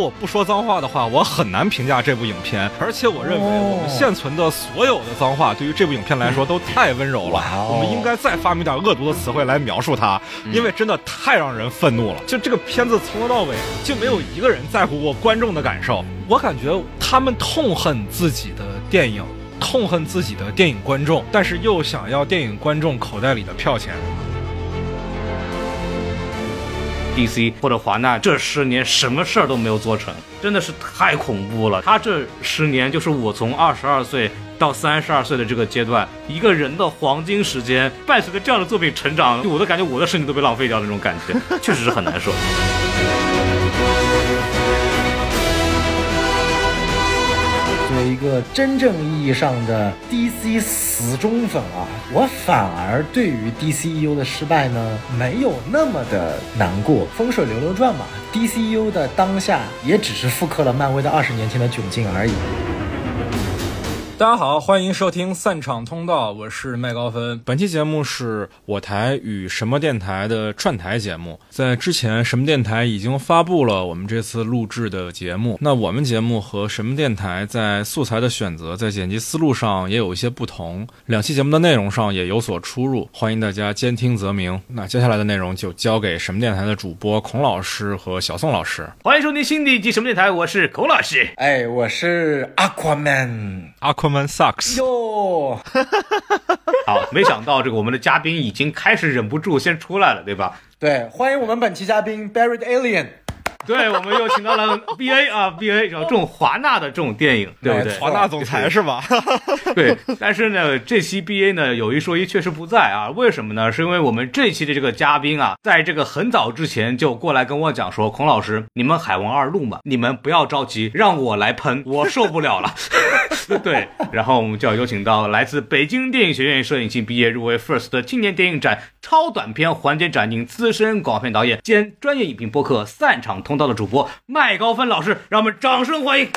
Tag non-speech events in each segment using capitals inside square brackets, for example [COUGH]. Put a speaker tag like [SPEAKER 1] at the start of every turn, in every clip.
[SPEAKER 1] 我不说脏话的话，我很难评价这部影片。而且我认为，我们现存的所有的脏话，对于这部影片来说都太温柔了。我们应该再发明点恶毒的词汇来描述它，因为真的太让人愤怒了。就这个片子从头到尾就没有一个人在乎过观众的感受。我感觉他们痛恨自己的电影，痛恨自己的电影观众，但是又想要电影观众口袋里的票钱。
[SPEAKER 2] DC 或者华纳这十年什么事儿都没有做成，真的是太恐怖了。他这十年就是我从二十二岁到三十二岁的这个阶段，一个人的黄金时间，伴随着这样的作品成长，我都感觉我的身体都被浪费掉的那种感觉，确实是很难受。
[SPEAKER 3] 一个真正意义上的 DC 死忠粉啊，我反而对于 DCU 的失败呢，没有那么的难过。风水轮流转嘛，DCU 的当下也只是复刻了漫威的二十年前的窘境而已。
[SPEAKER 1] 大家好，欢迎收听散场通道，我是麦高芬。本期节目是我台与什么电台的串台节目。在之前，什么电台已经发布了我们这次录制的节目。那我们节目和什么电台在素材的选择、在剪辑思路上也有一些不同，两期节目的内容上也有所出入。欢迎大家兼听则明。那接下来的内容就交给什么电台的主播孔老师和小宋老师。
[SPEAKER 2] 欢迎收听新的一集什么电台，我是孔老师。
[SPEAKER 3] 哎，我是 Aquaman。
[SPEAKER 1] Aquaman sucks。
[SPEAKER 3] 哟，
[SPEAKER 2] 好，没想到这个我们的嘉宾已经开始忍不住先出来了，对吧？
[SPEAKER 3] 对，欢迎我们本期嘉宾 Buried Alien。
[SPEAKER 2] 对，我们又请到了 [LAUGHS] B A 啊，B A 这种华纳的这种电影，对不对？
[SPEAKER 1] 华纳总裁是吧？[LAUGHS]
[SPEAKER 2] 对，但是呢，这期 B A 呢有一说一，确实不在啊。为什么呢？是因为我们这期的这个嘉宾啊，在这个很早之前就过来跟我讲说，孔老师，你们海王二录嘛，你们不要着急，让我来喷，我受不了了。对，然后我们就要有请到来自北京电影学院摄影系毕业，入围 FIRST 的青年电影展超短片环节展映资深广片导演兼专业影评播客散场通道的主播麦高芬老师，让我们掌声欢迎。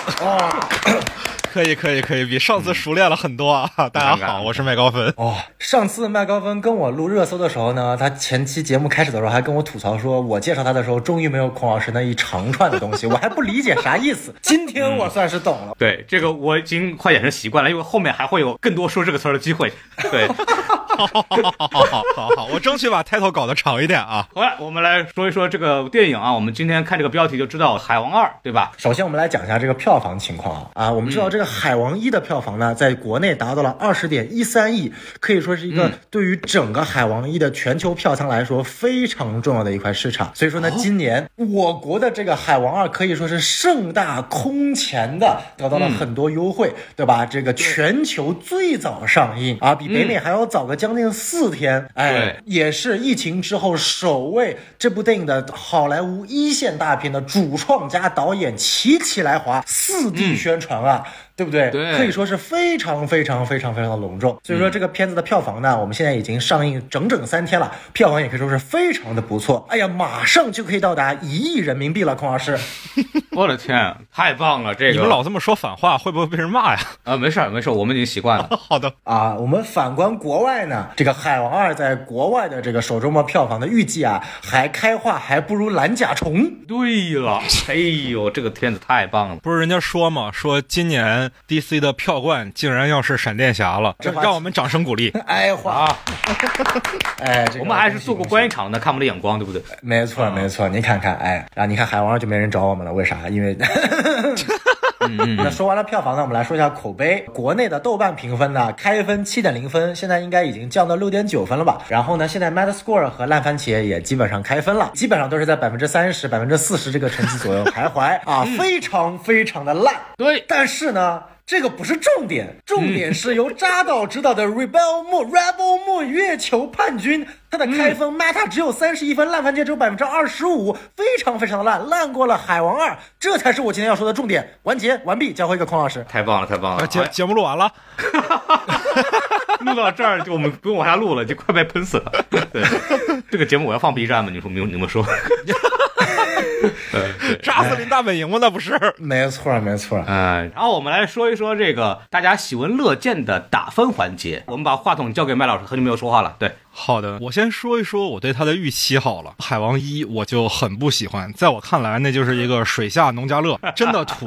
[SPEAKER 1] 可以可以可以，比上次熟练了很多啊！大家好，我是麦高芬。
[SPEAKER 3] 哦，上次麦高芬跟我录热搜的时候呢，他前期节目开始的时候还跟我吐槽说，我介绍他的时候终于没有孔老师那一长串的东西，[LAUGHS] 我还不理解啥意思。今天我算是懂了。
[SPEAKER 2] 对，这个我已经快养成习惯了，因为后面还会有更多说这个词儿的机会。对，[LAUGHS]
[SPEAKER 1] 好好好好好好，我争取把 title 搞得长一点啊。
[SPEAKER 2] 好了，我们来说一说这个电影啊。我们今天看这个标题就知道《海王二》，对吧？
[SPEAKER 3] 首先，我们来讲一下这个票房情况啊。啊，我们知道这个《海王一》的票房呢，在国内达到了二十点一三亿，可以说是一个对于整个《海王一》的全球票仓来说非常重要的一块市场。所以说呢，今年我国的这个《海王二》可以说是盛大空前的得到了很多优惠，对吧？这个全球最早上映啊，比北美还要早个将近四天，哎，也是疫情之后首位这部电影的好莱坞一线大片的主创加导演齐齐来华，四地宣传啊。对不对？
[SPEAKER 2] 对，
[SPEAKER 3] 可以说是非常非常非常非常的隆重。所以说这个片子的票房呢，我们现在已经上映整整三天了，票房也可以说是非常的不错。哎呀，马上就可以到达一亿人民币了，孔老师。[LAUGHS]
[SPEAKER 2] 我的天，太棒了！这个
[SPEAKER 1] 你们老这么说反话，会不会被人骂呀？[LAUGHS]
[SPEAKER 2] 啊，没事儿没事儿，我们已经习惯了。[LAUGHS]
[SPEAKER 1] 好的
[SPEAKER 3] 啊，我们反观国外呢，这个《海王二》在国外的这个首周末票房的预计啊，还开画还不如蓝甲虫。
[SPEAKER 2] 对了，哎呦，这个片子太棒了！
[SPEAKER 1] 不是人家说嘛，说今年 DC 的票冠竟然要是闪电侠了，这让我们掌声鼓励。
[SPEAKER 3] 哎花，哎，
[SPEAKER 2] 我们还是做过观影场的，看我们的眼光，对不对？
[SPEAKER 3] 没错没错，你看看，哎，然后你看《海王》就没人找我们了，为啥？因为。那说完了票房呢，我们来说一下口碑。国内的豆瓣评分呢，开分七点零分，现在应该已经降到六点九分了吧？然后呢，现在 Metascore 和烂番茄也基本上开分了，基本上都是在百分之三十、百分之四十这个成绩左右徘徊啊，非常非常的烂。
[SPEAKER 2] 对，
[SPEAKER 3] 但是呢。这个不是重点，重点是由扎导执导的 Rebel Moon Rebel Moon 月球叛军，它的开封 Meta 只有三十一分，烂番茄只有百分之二十五，非常非常的烂，烂过了海王二，这才是我今天要说的重点。完结完毕，交回给孔老师。
[SPEAKER 2] 太棒了，太棒了！
[SPEAKER 1] 节节目录完了，[LAUGHS]
[SPEAKER 2] 录到这儿就我们不用往下录了，就快被喷死了。对，这个节目我要放 B 站吗？你说，你你们说？[LAUGHS]
[SPEAKER 1] 扎斯林大本营吗？那不是？
[SPEAKER 3] 没错，没错。
[SPEAKER 2] 嗯，然后我们来说一说这个大家喜闻乐见的打分环节。我们把话筒交给麦老师，很久没有说话了。对，
[SPEAKER 1] 好的，我先说一说我对它的预期好了。海王一我就很不喜欢，在我看来那就是一个水下农家乐，[LAUGHS] 真的土，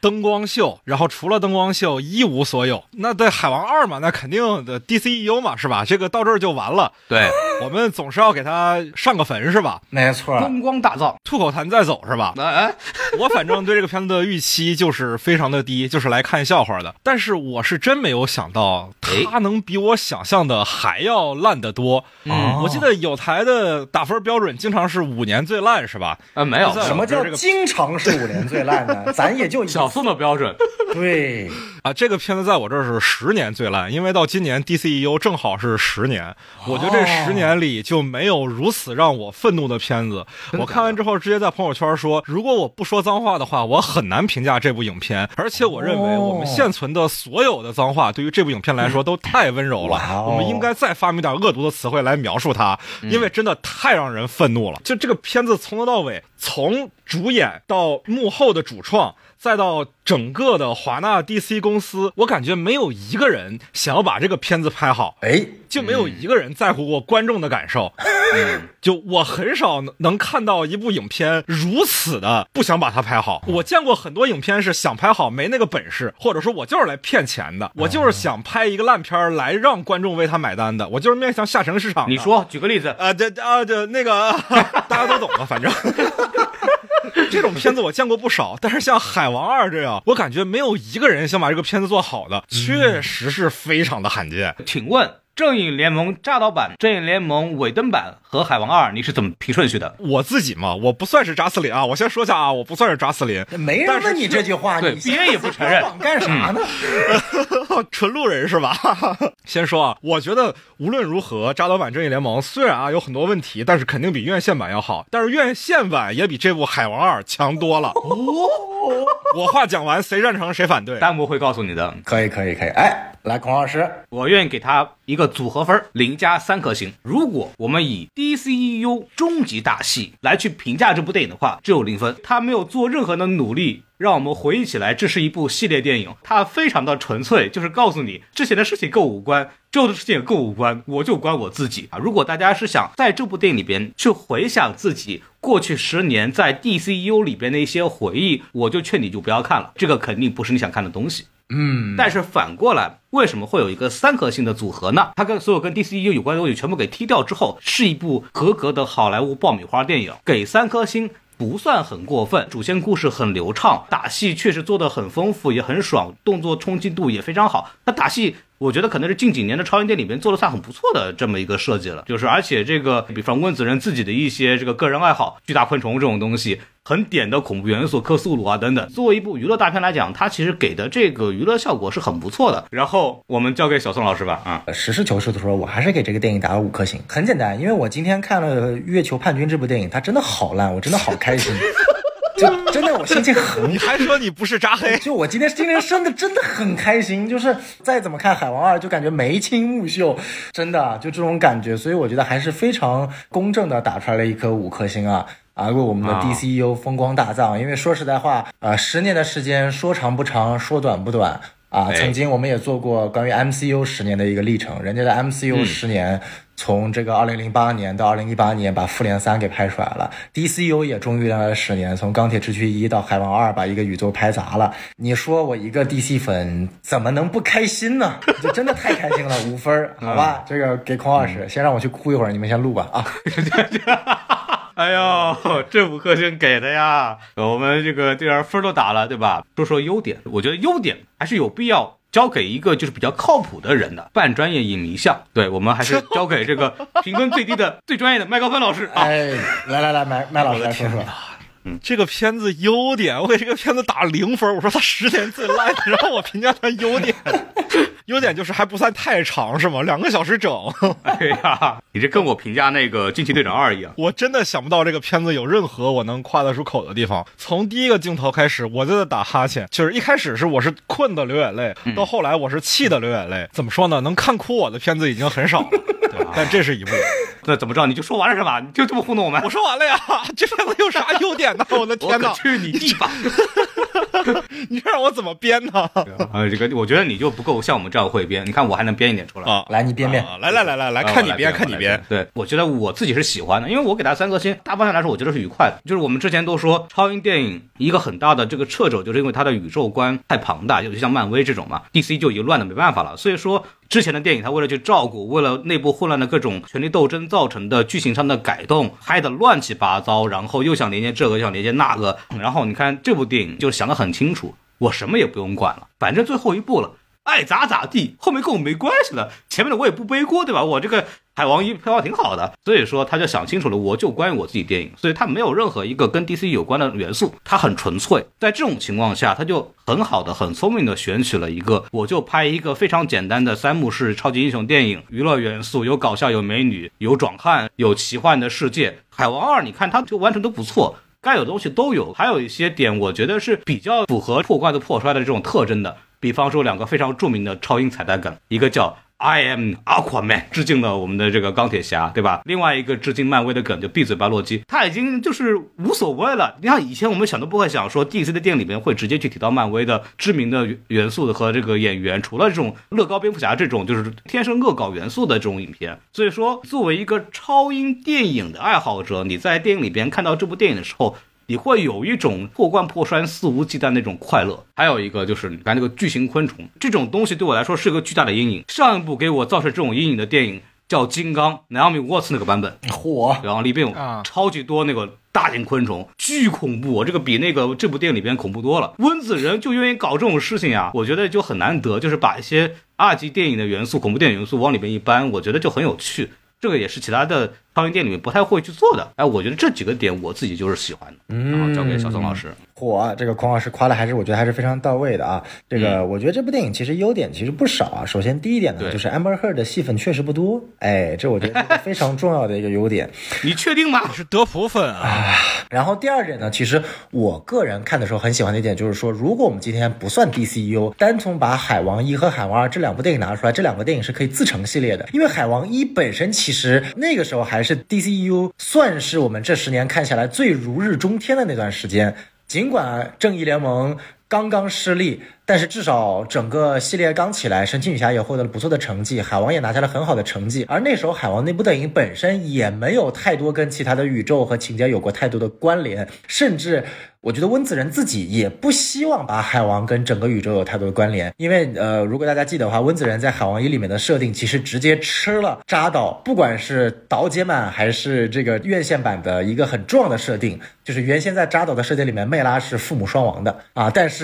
[SPEAKER 1] 灯光秀，然后除了灯光秀一无所有。那对海王二嘛，那肯定的 DCEU 嘛，是吧？这个到这儿就完了。
[SPEAKER 2] 对，
[SPEAKER 1] 我们总是要给他上个坟，是吧？
[SPEAKER 3] 没错，
[SPEAKER 2] 风光大造，
[SPEAKER 1] 吐口痰再走，是吧？
[SPEAKER 2] 哎哎，[LAUGHS]
[SPEAKER 1] 我反正对这个片子的预期就是非常的低，就是来看笑话的。但是我是真没有想到，它能比我想象的还要烂得多。
[SPEAKER 2] 嗯
[SPEAKER 1] 我记得有台的打分标准经常是五年最烂，是吧？
[SPEAKER 2] 呃，没有
[SPEAKER 3] 什么叫经常是五年最烂呢？[LAUGHS] 咱也就一
[SPEAKER 2] 小宋的标准，[LAUGHS]
[SPEAKER 3] 对，
[SPEAKER 1] 啊，这个片子在我这儿是十年最烂，因为到今年 DCEU 正好是十年，我觉得这十年里就没有如此让我愤怒的片子。我看完之后直接在朋友圈说，如果我不说脏话的话，我很难评价这部影片。而且我认为我们现存的所有的脏话对于这部影片来说都太温柔了，
[SPEAKER 3] 哦
[SPEAKER 1] 我们应该再发明点恶毒的词汇来描述它，因为真的太让人愤怒了。就这个片子从头到尾，从主演到幕后的主创。再到整个的华纳 DC 公司，我感觉没有一个人想要把这个片子拍好，
[SPEAKER 3] 哎，
[SPEAKER 1] 就没有一个人在乎过观众的感受。[LAUGHS] 就我很少能能看到一部影片如此的不想把它拍好。我见过很多影片是想拍好没那个本事，或者说我就是来骗钱的，我就是想拍一个烂片儿来让观众为他买单的，我就是面向下沉市场。
[SPEAKER 2] 你说，举个例子，
[SPEAKER 1] 啊，这啊这那个 [LAUGHS] 大家都懂了，反正。[LAUGHS] [LAUGHS] 这种片子我见过不少，但是像《海王二》这样，我感觉没有一个人想把这个片子做好的，确实是非常的罕见。
[SPEAKER 2] 请问《正义联盟》扎导版、《正义联盟》尾灯版和《海王二》，你是怎么评顺序的？
[SPEAKER 1] 我自己嘛，我不算是扎斯林啊，我先说一下啊，我不算是扎斯林，
[SPEAKER 3] 没人问你这句话，
[SPEAKER 2] 对
[SPEAKER 3] 你
[SPEAKER 2] BA 也不承认
[SPEAKER 3] 网干啥呢？[LAUGHS]
[SPEAKER 1] 纯路人是吧？[LAUGHS] 先说啊，我觉得无论如何，扎导版《正义联盟》虽然啊有很多问题，但是肯定比院线版要好，但是院线版也比这部《海王二》强多了。哦，我话讲完，谁赞成谁反对？
[SPEAKER 2] 弹幕会告诉你的。
[SPEAKER 3] 可以，可以，可以。哎，来，孔老师，
[SPEAKER 2] 我愿意给他一个组合分，零加三颗星。如果我们以 DCEU 终极大戏来去评价这部电影的话，只有零分。他没有做任何的努力，让我们回忆起来这是一部系列电影。它非常的纯粹，就是告诉你之前的事情跟我无关，之后的事情也跟我无关，我就关我自己啊。如果大家是想在这部电影里边去回想自己过去十年在 DCEU 里边的一些回忆，我就劝你就不要看了，这个肯定不是你想看的东西。
[SPEAKER 3] 嗯，
[SPEAKER 2] 但是反过来，为什么会有一个三颗星的组合呢？它跟所有跟 DCU 有关的东西全部给踢掉之后，是一部合格的好莱坞爆米花电影，给三颗星。不算很过分，主线故事很流畅，打戏确实做得很丰富，也很爽，动作冲击度也非常好。那打戏，我觉得可能是近几年的超英电影里面做的算很不错的这么一个设计了。就是而且这个，比方温子仁自己的一些这个个人爱好，巨大昆虫这种东西，很点的恐怖元素，克苏鲁啊等等。作为一部娱乐大片来讲，它其实给的这个娱乐效果是很不错的。然后我们交给小宋老师吧，啊，
[SPEAKER 3] 实事求是的说，我还是给这个电影打了五颗星。很简单，[LAUGHS] 因为我今天看了《月球叛军》这部电影，它真的好烂，我真的好开心，就真的我心情很
[SPEAKER 1] 你 [LAUGHS] 还说你不是扎黑？
[SPEAKER 3] 就我今天今天真的真的很开心，就是再怎么看《海王二》，就感觉眉清目秀，真的就这种感觉，所以我觉得还是非常公正的打出来了一颗五颗星啊。啊，为我们的
[SPEAKER 2] 啊
[SPEAKER 3] DCU 风光大葬，因为说实在话，啊，十年的时间说长不长，说短不短啊。
[SPEAKER 2] 哎
[SPEAKER 3] 曾经我们也做过关于 MCU 十年的一个历程，人家的 MCU
[SPEAKER 2] 嗯
[SPEAKER 3] 十年。从这个二零零八年到二零一八年，把复联三给拍出来了。DCU 也终于来了十年，从钢铁之躯一到海王二，把一个宇宙拍砸了。你说我一个 DC 粉怎么能不开心呢？就真的太开心了，五分儿，[LAUGHS] 好吧？这个给孔老师，先让我去哭一会儿，你们先录吧啊。[LAUGHS]
[SPEAKER 2] 哎呦，这五颗星给的呀！我们这个既然分都打了，对吧？说说优点，我觉得优点还是有必要交给一个就是比较靠谱的人的半专业影迷项。对我们还是交给这个评分最低的、最专业的麦高芬老师啊。
[SPEAKER 3] 哎，来来来，麦麦老师来说说。
[SPEAKER 1] 这个片子优点，[LAUGHS] 我给这个片子打零分。我说它十年最烂，[LAUGHS] 然后我评价它优点，[LAUGHS] 优点就是还不算太长，是吗？两个小时整。
[SPEAKER 2] 哎呀，你这跟我评价那个《惊奇队长二》一样。
[SPEAKER 1] 我真的想不到这个片子有任何我能夸得出口的地方。从第一个镜头开始，我就在打哈欠，就是一开始是我是困的流眼泪，到后来我是气的流眼泪。怎么说呢？能看哭我的片子已经很少了，对但这是一部。
[SPEAKER 2] 那怎么着？你就说完了是吧？你就这么糊弄我们？
[SPEAKER 1] 我说完了呀，这片子有啥优点呢？我的天哪！
[SPEAKER 2] 我去你地吧！[LAUGHS]
[SPEAKER 1] 你这让我怎么编呢？
[SPEAKER 2] 呃，这个我觉得你就不够像我们这样会编，你看我还能编一点出来。
[SPEAKER 1] 啊，
[SPEAKER 3] 来你编编。
[SPEAKER 1] 啊来来来来来，
[SPEAKER 2] 啊
[SPEAKER 1] 看你编，看你编。
[SPEAKER 2] 对，我觉得我自己是喜欢的，因为我给他三颗星，大方向来说，我觉得是愉快的。就是我们之前都说超英电影一个很大的这个掣肘，就是因为它的宇宙观太庞大，尤其像漫威这种嘛，DC 就已经乱的没办法了。所以说之前的电影，他为了去照顾，为了内部混乱的各种权力斗争造成的剧情上的改动，拍的乱七八糟，然后又想连接这个，又想连接那个，然后你看这部电影就想得很清楚，我什么也不用管了，反正最后一步了。爱咋咋地，后面跟我没关系了，前面的我也不背锅，对吧？我这个海王一票挺好的，所以说他就想清楚了，我就关于我自己电影，所以他没有任何一个跟 DC 有关的元素，他很纯粹。在这种情况下，他就很好的、很聪明的选取了一个，我就拍一个非常简单的三幕式超级英雄电影，娱乐元素有搞笑、有美女、有壮汉、有奇幻的世界。海王二，你看它就完成的不错。该有的东西都有，还有一些点我觉得是比较符合破罐子破摔的这种特征的。比方说两个非常著名的超英彩蛋梗，一个叫 I am Aquaman，致敬了我们的这个钢铁侠，对吧？另外一个致敬漫威的梗就闭嘴吧洛基，他已经就是无所谓了。你看以前我们想都不会想说 DC 的电影里面会直接去提到漫威的知名的元素的和这个演员，除了这种乐高蝙蝠侠这种就是天生恶搞元素的这种影片。所以说，作为一个超英电影的爱好者，你在电影里边看到这部电影的时候。你会有一种破罐破摔、肆无忌惮那种快乐。还有一个就是，你看那个巨型昆虫这种东西，对我来说是个巨大的阴影。上一部给我造成这种阴影的电影叫《金刚》，Naomi Watts 那个版本，
[SPEAKER 3] 嚯，
[SPEAKER 2] 然后里边有
[SPEAKER 1] 啊
[SPEAKER 2] 超级多那个大型昆虫，巨恐怖。这个比那个这部电影里边恐怖多了。温子仁就愿意搞这种事情啊，我觉得就很难得，就是把一些二级电影的元素、恐怖电影元素往里边一搬，我觉得就很有趣。这个也是其他的超英电影里面不太会去做的。哎，我觉得这几个点我自己就是喜欢的。然后交给小宋老师。
[SPEAKER 3] 嚯，这个孔老师夸的还是我觉得还是非常到位的啊。这个我觉得这部电影其实优点其实不少啊。首先第一点呢，就是 Amber Heard 的戏份确实不多，哎，这我觉得是非常重要的一个优点。[LAUGHS]
[SPEAKER 2] 你确定吗？
[SPEAKER 1] 是德普粉啊，
[SPEAKER 3] 然后第二点呢，其实我个人看的时候很喜欢的一点就是说，如果我们今天不算 DCU，单从把《海王一》和《海王二》这两部电影拿出来，这两个电影是可以自成系列的。因为《海王一》本身其实那个时候还是 DCU 算是我们这十年看下来最如日中天的那段时间。尽管正义联盟刚刚失利，但是至少整个系列刚起来，神奇女侠也获得了不错的成绩，海王也拿下了很好的成绩。而那时候海王那部电影本身也没有太多跟其他的宇宙和情节有过太多的关联，甚至我觉得温子仁自己也不希望把海王跟整个宇宙有太多的关联，因为呃，如果大家记得的话，温子仁在海王一里面的设定其实直接吃了扎导，不管是导解版还是这个院线版的一个很重要的设定，就是原先在扎导的设定里面，魅拉是父母双亡的啊，但是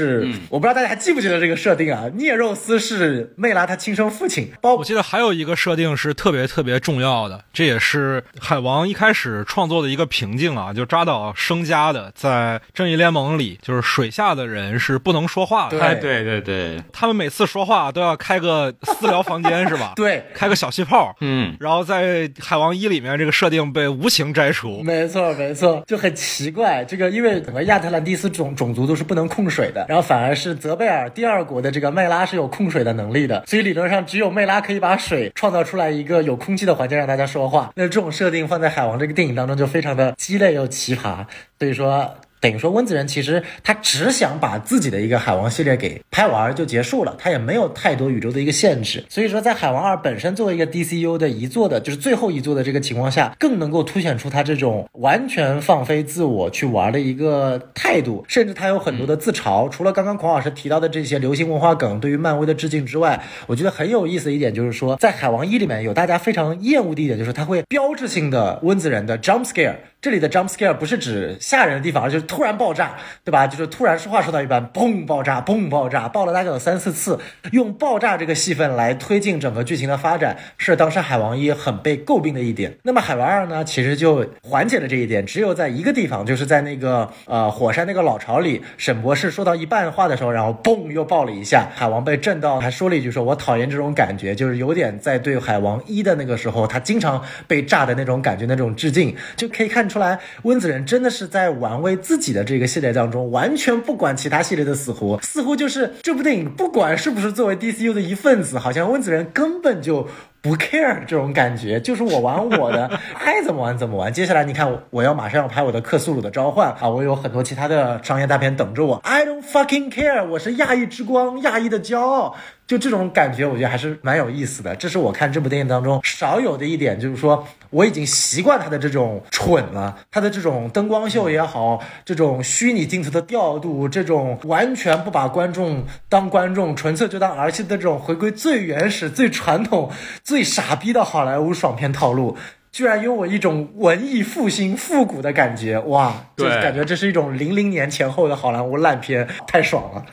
[SPEAKER 3] 我不知道大家还记不记得这个设定啊？聂肉斯是魅拉他亲生父亲，包
[SPEAKER 1] 我记得还有一个设定是特别特别重要的，这也是海王一开始创作的一个瓶颈啊，就扎导生加的，在正义联盟里，就是水下的人是不能说话的，
[SPEAKER 3] 对
[SPEAKER 2] 哎，对对对，
[SPEAKER 1] 他们每次说话都要开个私聊房间是吧？[LAUGHS]
[SPEAKER 3] 对。
[SPEAKER 1] 开个小气泡。
[SPEAKER 2] 嗯，
[SPEAKER 1] 然后在海王一里面，这个设定被无情摘除。
[SPEAKER 3] 没错，没错，就很奇怪。这个因为整个亚特兰蒂斯种种族都是不能控水的，然后反而是泽贝尔第二国的这个麦拉是有控水的能力的，所以理论上只有麦拉可以把水创造出来一个有空气的环境让大家说话。那这种设定放在海王这个电影当中就非常的鸡肋又奇葩，所以说。等于说，温子仁其实他只想把自己的一个海王系列给拍完就结束了，他也没有太多宇宙的一个限制。所以说，在海王二本身作为一个 DCU 的一座的，就是最后一座的这个情况下，更能够凸显出他这种完全放飞自我去玩的一个态度，甚至他有很多的自嘲。除了刚刚孔老师提到的这些流行文化梗对于漫威的致敬之外，我觉得很有意思的一点就是说，在海王一里面有大家非常厌恶的一点，就是他会标志性的温子仁的 jump scare。这里的 jump scare 不是指吓人的地方，而就是突然爆炸，对吧？就是突然说话说到一半，嘣爆炸，嘣爆炸，爆了大概有三四次，用爆炸这个戏份来推进整个剧情的发展，是当时海王一很被诟病的一点。那么海王二呢，其实就缓解了这一点，只有在一个地方，就是在那个呃火山那个老巢里，沈博士说到一半话的时候，然后嘣又爆了一下，海王被震到，还说了一句说：“我讨厌这种感觉，就是有点在对海王一的那个时候，他经常被炸的那种感觉，那种致敬，就可以看出后来，温子仁真的是在玩味自己的这个系列当中，完全不管其他系列的死活，似乎就是这部电影不管是不是作为 DCU 的一份子，好像温子仁根本就。不 care 这种感觉，就是我玩我的，[LAUGHS] 爱怎么玩怎么玩。接下来你看，我要马上要拍我的克苏鲁的召唤啊，我有很多其他的商业大片等着我。I don't fucking care，我是亚裔之光，亚裔的骄傲。就这种感觉，我觉得还是蛮有意思的。这是我看这部电影当中少有的一点，就是说我已经习惯他的这种蠢了，他的这种灯光秀也好，这种虚拟镜头的调度，这种完全不把观众当观众，纯粹就当儿戏的这种回归最原始、最传统、最傻逼的好莱坞爽片套路，居然有我一种文艺复兴、复古的感觉，哇！就
[SPEAKER 2] 对
[SPEAKER 3] 感觉这是一种零零年前后的好莱坞烂片，太爽了。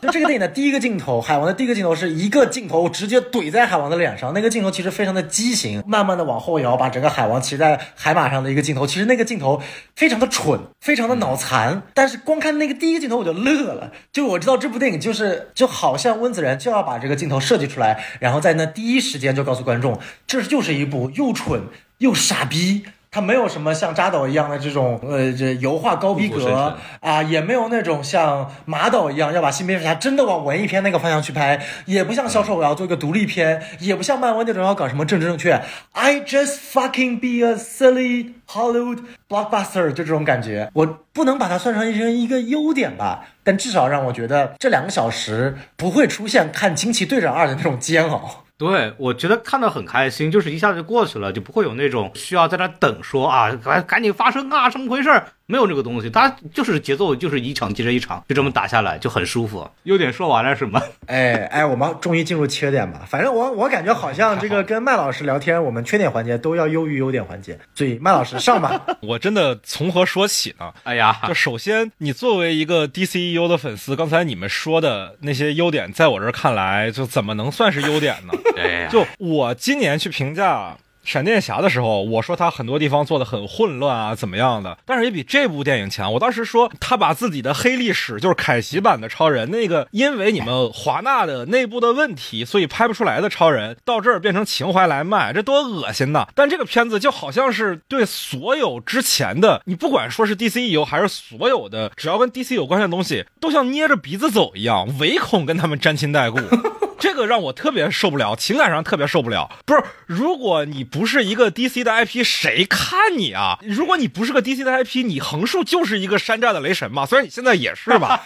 [SPEAKER 3] 就这个电影的第一个镜头，海王的第一个镜头是一个镜头直接怼在海王的脸上，那个镜头其实非常的畸形，慢慢的往后摇，把整个海王骑在海马上的一个镜头，其实那个镜头非常的蠢，非常的脑残，但是光看那个第一个镜头我就乐了，就我知道这部电影就是就好像温子仁就要把这个镜头设计出来，然后在那第一时间就告诉观众，这就是一部又蠢又傻逼。它没有什么像扎导一样的这种呃这油画高逼格啊，也没有那种像马导一样要把新蝙蝠侠真的往文艺片那个方向去拍，也不像销售我要做一个独立片，也不像漫威那种要搞什么政治正确。I just fucking be a silly Hollywood blockbuster，就这种感觉，我不能把它算成一个优点吧，但至少让我觉得这两个小时不会出现看《惊奇队长二》的那种煎熬。
[SPEAKER 2] 对，我觉得看得很开心，就是一下子就过去了，就不会有那种需要在那等说啊，赶赶紧发生啊，什么回事？没有这个东西，它就是节奏，就是一场接着一场，就这么打下来，就很舒服。优点说完了是吗？[LAUGHS]
[SPEAKER 3] 哎哎，我们终于进入缺点吧。反正我我感觉好像这个跟麦老师聊天，我们缺点环节都要优于优点环节。所以麦老师上吧。[LAUGHS]
[SPEAKER 1] 我真的从何说起呢？
[SPEAKER 2] 哎呀，
[SPEAKER 1] 就首先，你作为一个 DCEU 的粉丝，刚才你们说的那些优点，在我这儿看来，就怎么能算是优点呢？[LAUGHS]
[SPEAKER 2] 哎呀，
[SPEAKER 1] 就我今年去评价闪电侠的时候，我说他很多地方做的很混乱啊，怎么样的，但是也比这部电影强。我当时说他把自己的黑历史，就是凯奇版的超人那个，因为你们华纳的内部的问题，所以拍不出来的超人，到这儿变成情怀来卖，这多恶心呐！但这个片子就好像是对所有之前的，你不管说是 DCEU 还是所有的，只要跟 DC 有关系的东西，都像捏着鼻子走一样，唯恐跟他们沾亲带故。[LAUGHS] 这个让我特别受不了，情感上特别受不了。不是，如果你不是一个 DC 的 IP，谁看你啊？如果你不是个 DC 的 IP，你横竖就是一个山寨的雷神嘛。虽然你现在也是吧。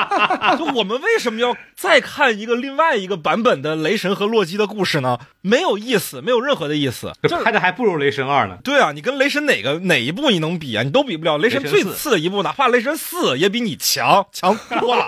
[SPEAKER 1] [LAUGHS] 就我们为什么要再看一个另外一个版本的雷神和洛基的故事呢？没有意思，没有任何的意思。
[SPEAKER 2] 这拍的还不如雷神二呢。
[SPEAKER 1] 对啊，你跟雷神哪个哪一部你能比啊？你都比不了。雷神最次的一部，哪怕雷神四也比你强，强多了。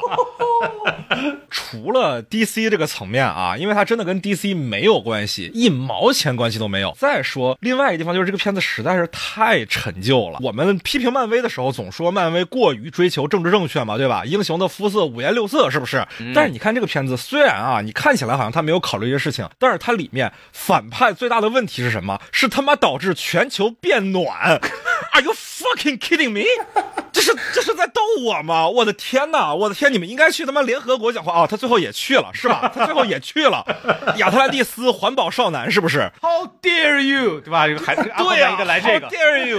[SPEAKER 1] [LAUGHS] 除了 DC 这个层面啊，因为它真的跟 DC 没有关系，一毛钱关系都没有。再说另外一个地方，就是这个片子实在是太陈旧了。我们批评漫威的时候，总说漫威过于追求政治正确嘛，对吧？英雄的肤色五颜六色，是不是？但是你看这个片子，虽然啊，你看起来好像他没有考虑一些事情，但是它里面反派最大的问题是什么？是他妈导致全球变暖。[LAUGHS] Are you fucking kidding me？这是这是在逗我吗？我的天哪！我的天，你们应该去他妈联合国讲话啊！他最后也去了，是吧？他最后也去了。[LAUGHS] 亚特兰蒂斯环保少男是不是
[SPEAKER 2] ？How dare you，对吧？这个还
[SPEAKER 1] 对 [LAUGHS]
[SPEAKER 2] 对
[SPEAKER 1] 呀、
[SPEAKER 2] 一个来这个
[SPEAKER 1] How，dare you！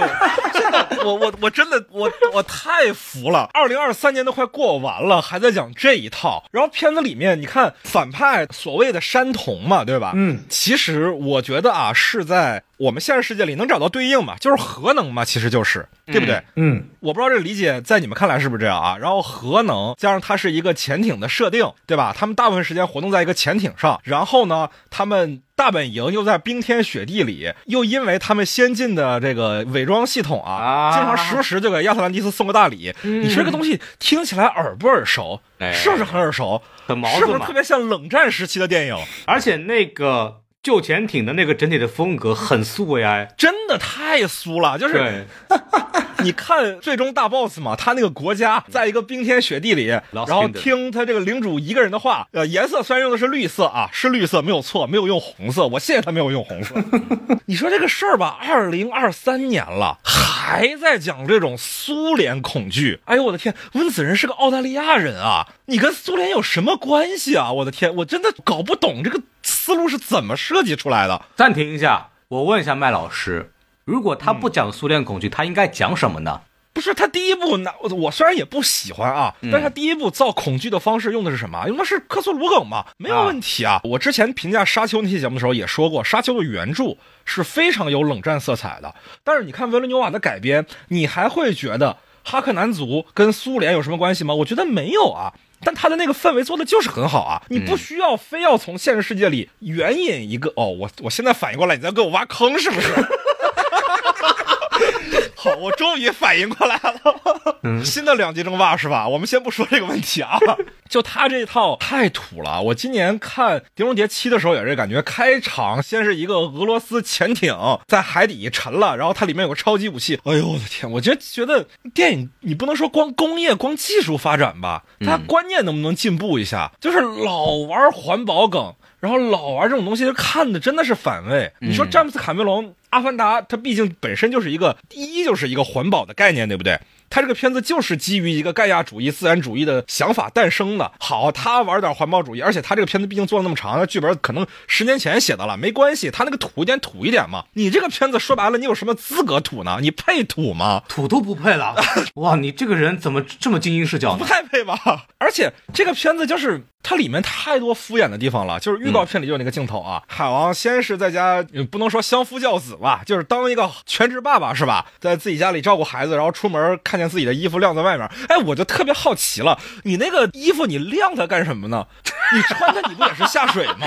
[SPEAKER 1] 真的，我我我真的我我太服了。二零二三年都快过完了，还在讲这一套。然后片子里面，你看反派所谓的山童嘛，对吧？
[SPEAKER 3] 嗯，
[SPEAKER 1] 其实我觉得啊，是在我们现实世界里能找到对应嘛，就是核能嘛，其实就是对不对？
[SPEAKER 3] 嗯，
[SPEAKER 1] 我不知道这个理解在你们看来是不是这样啊？然后核能加上它是一个潜艇的设定，对吧？他们大部分时间活动在一个潜艇上，然后呢，他们大本营又在冰天雪地里，又因为他们先进的这个伪装系统啊，
[SPEAKER 2] 啊
[SPEAKER 1] 经常时不时就给亚特兰蒂斯送个大礼。你说这个东西听起来耳不耳熟？
[SPEAKER 2] 哎
[SPEAKER 1] 是不是很耳熟？
[SPEAKER 2] 很矛盾嘛
[SPEAKER 1] 是不是特。别像冷战时期的电影？
[SPEAKER 2] 而且那个救潜艇的那个整体的风格很苏维埃，
[SPEAKER 1] 真的太苏了，就是，[LAUGHS] 你看最终大 boss 嘛，他那个国家在一个冰天雪地里，然后听他这个领主一个人的话，呃，颜色虽然用的是绿色啊，是绿色没有错，没有用红色，我谢谢他没有用红色。[LAUGHS] 你说这个事儿吧，二零二三年了，[LAUGHS] 还在讲这种苏联恐惧，哎呦我的天，温子仁是个澳大利亚人啊，你跟苏联有什么关系啊？我的天，我真的搞不懂这个思路是怎么设计出来的。
[SPEAKER 2] 暂停一下，我问一下麦老师，如果他不讲苏联恐惧，他应该讲什么呢？
[SPEAKER 1] 不是他第一部，那我虽然也不喜欢啊，但是他第一部造恐惧的方式用的是什么？用的是克苏鲁梗嘛，没有问题啊。我之前评价《沙丘》那期节目的时候也说过，《沙丘》的原著是非常有冷战色彩的。但是你看维伦纽瓦的改编，你还会觉得哈克南族跟苏联有什么关系吗？我觉得没有啊。但他的那个氛围做的就是很好啊，你不需要非要从现实世界里援引一个哦，我我现在反应过来，你在给我挖坑是不是？好，我终于反应过来了。[LAUGHS] 新的两极争霸是吧？我们先不说这个问题啊。[LAUGHS] 就他这套太土了。我今年看《碟中谍七》的时候也是感觉，开场先是一个俄罗斯潜艇在海底沉了，然后它里面有个超级武器。哎呦我的天！我就觉得电影你不能说光工业、光技术发展吧，它观念能不能进步一下？就是老玩环保梗。然后老玩这种东西，就看的真的是反胃。你说詹姆斯卡梅隆《阿凡达》，它毕竟本身就是一个第一就是一个环保的概念，对不对？他这个片子就是基于一个盖亚主义、自然主义的想法诞生的。好，他玩点环保主义，而且他这个片子毕竟做了那么长，那剧本可能十年前写的了，没关系，他那个土一点土一点嘛。[LAUGHS] 你这个片子说白了，你有什么资格土呢？你配土吗？
[SPEAKER 2] 土都不配了。哇，你这个人怎么这么精英视角呢？
[SPEAKER 1] 不太配吧？而且这个片子就是它里面太多敷衍的地方了。就是预告片里就有那个镜头啊，海王先是在家，不能说相夫教子吧，就是当一个全职爸爸是吧，在自己家里照顾孩子，然后出门看。看见自己的衣服晾在外面，哎，我就特别好奇了，你那个衣服你晾它干什么呢？[LAUGHS] 你穿它你不也是下水吗？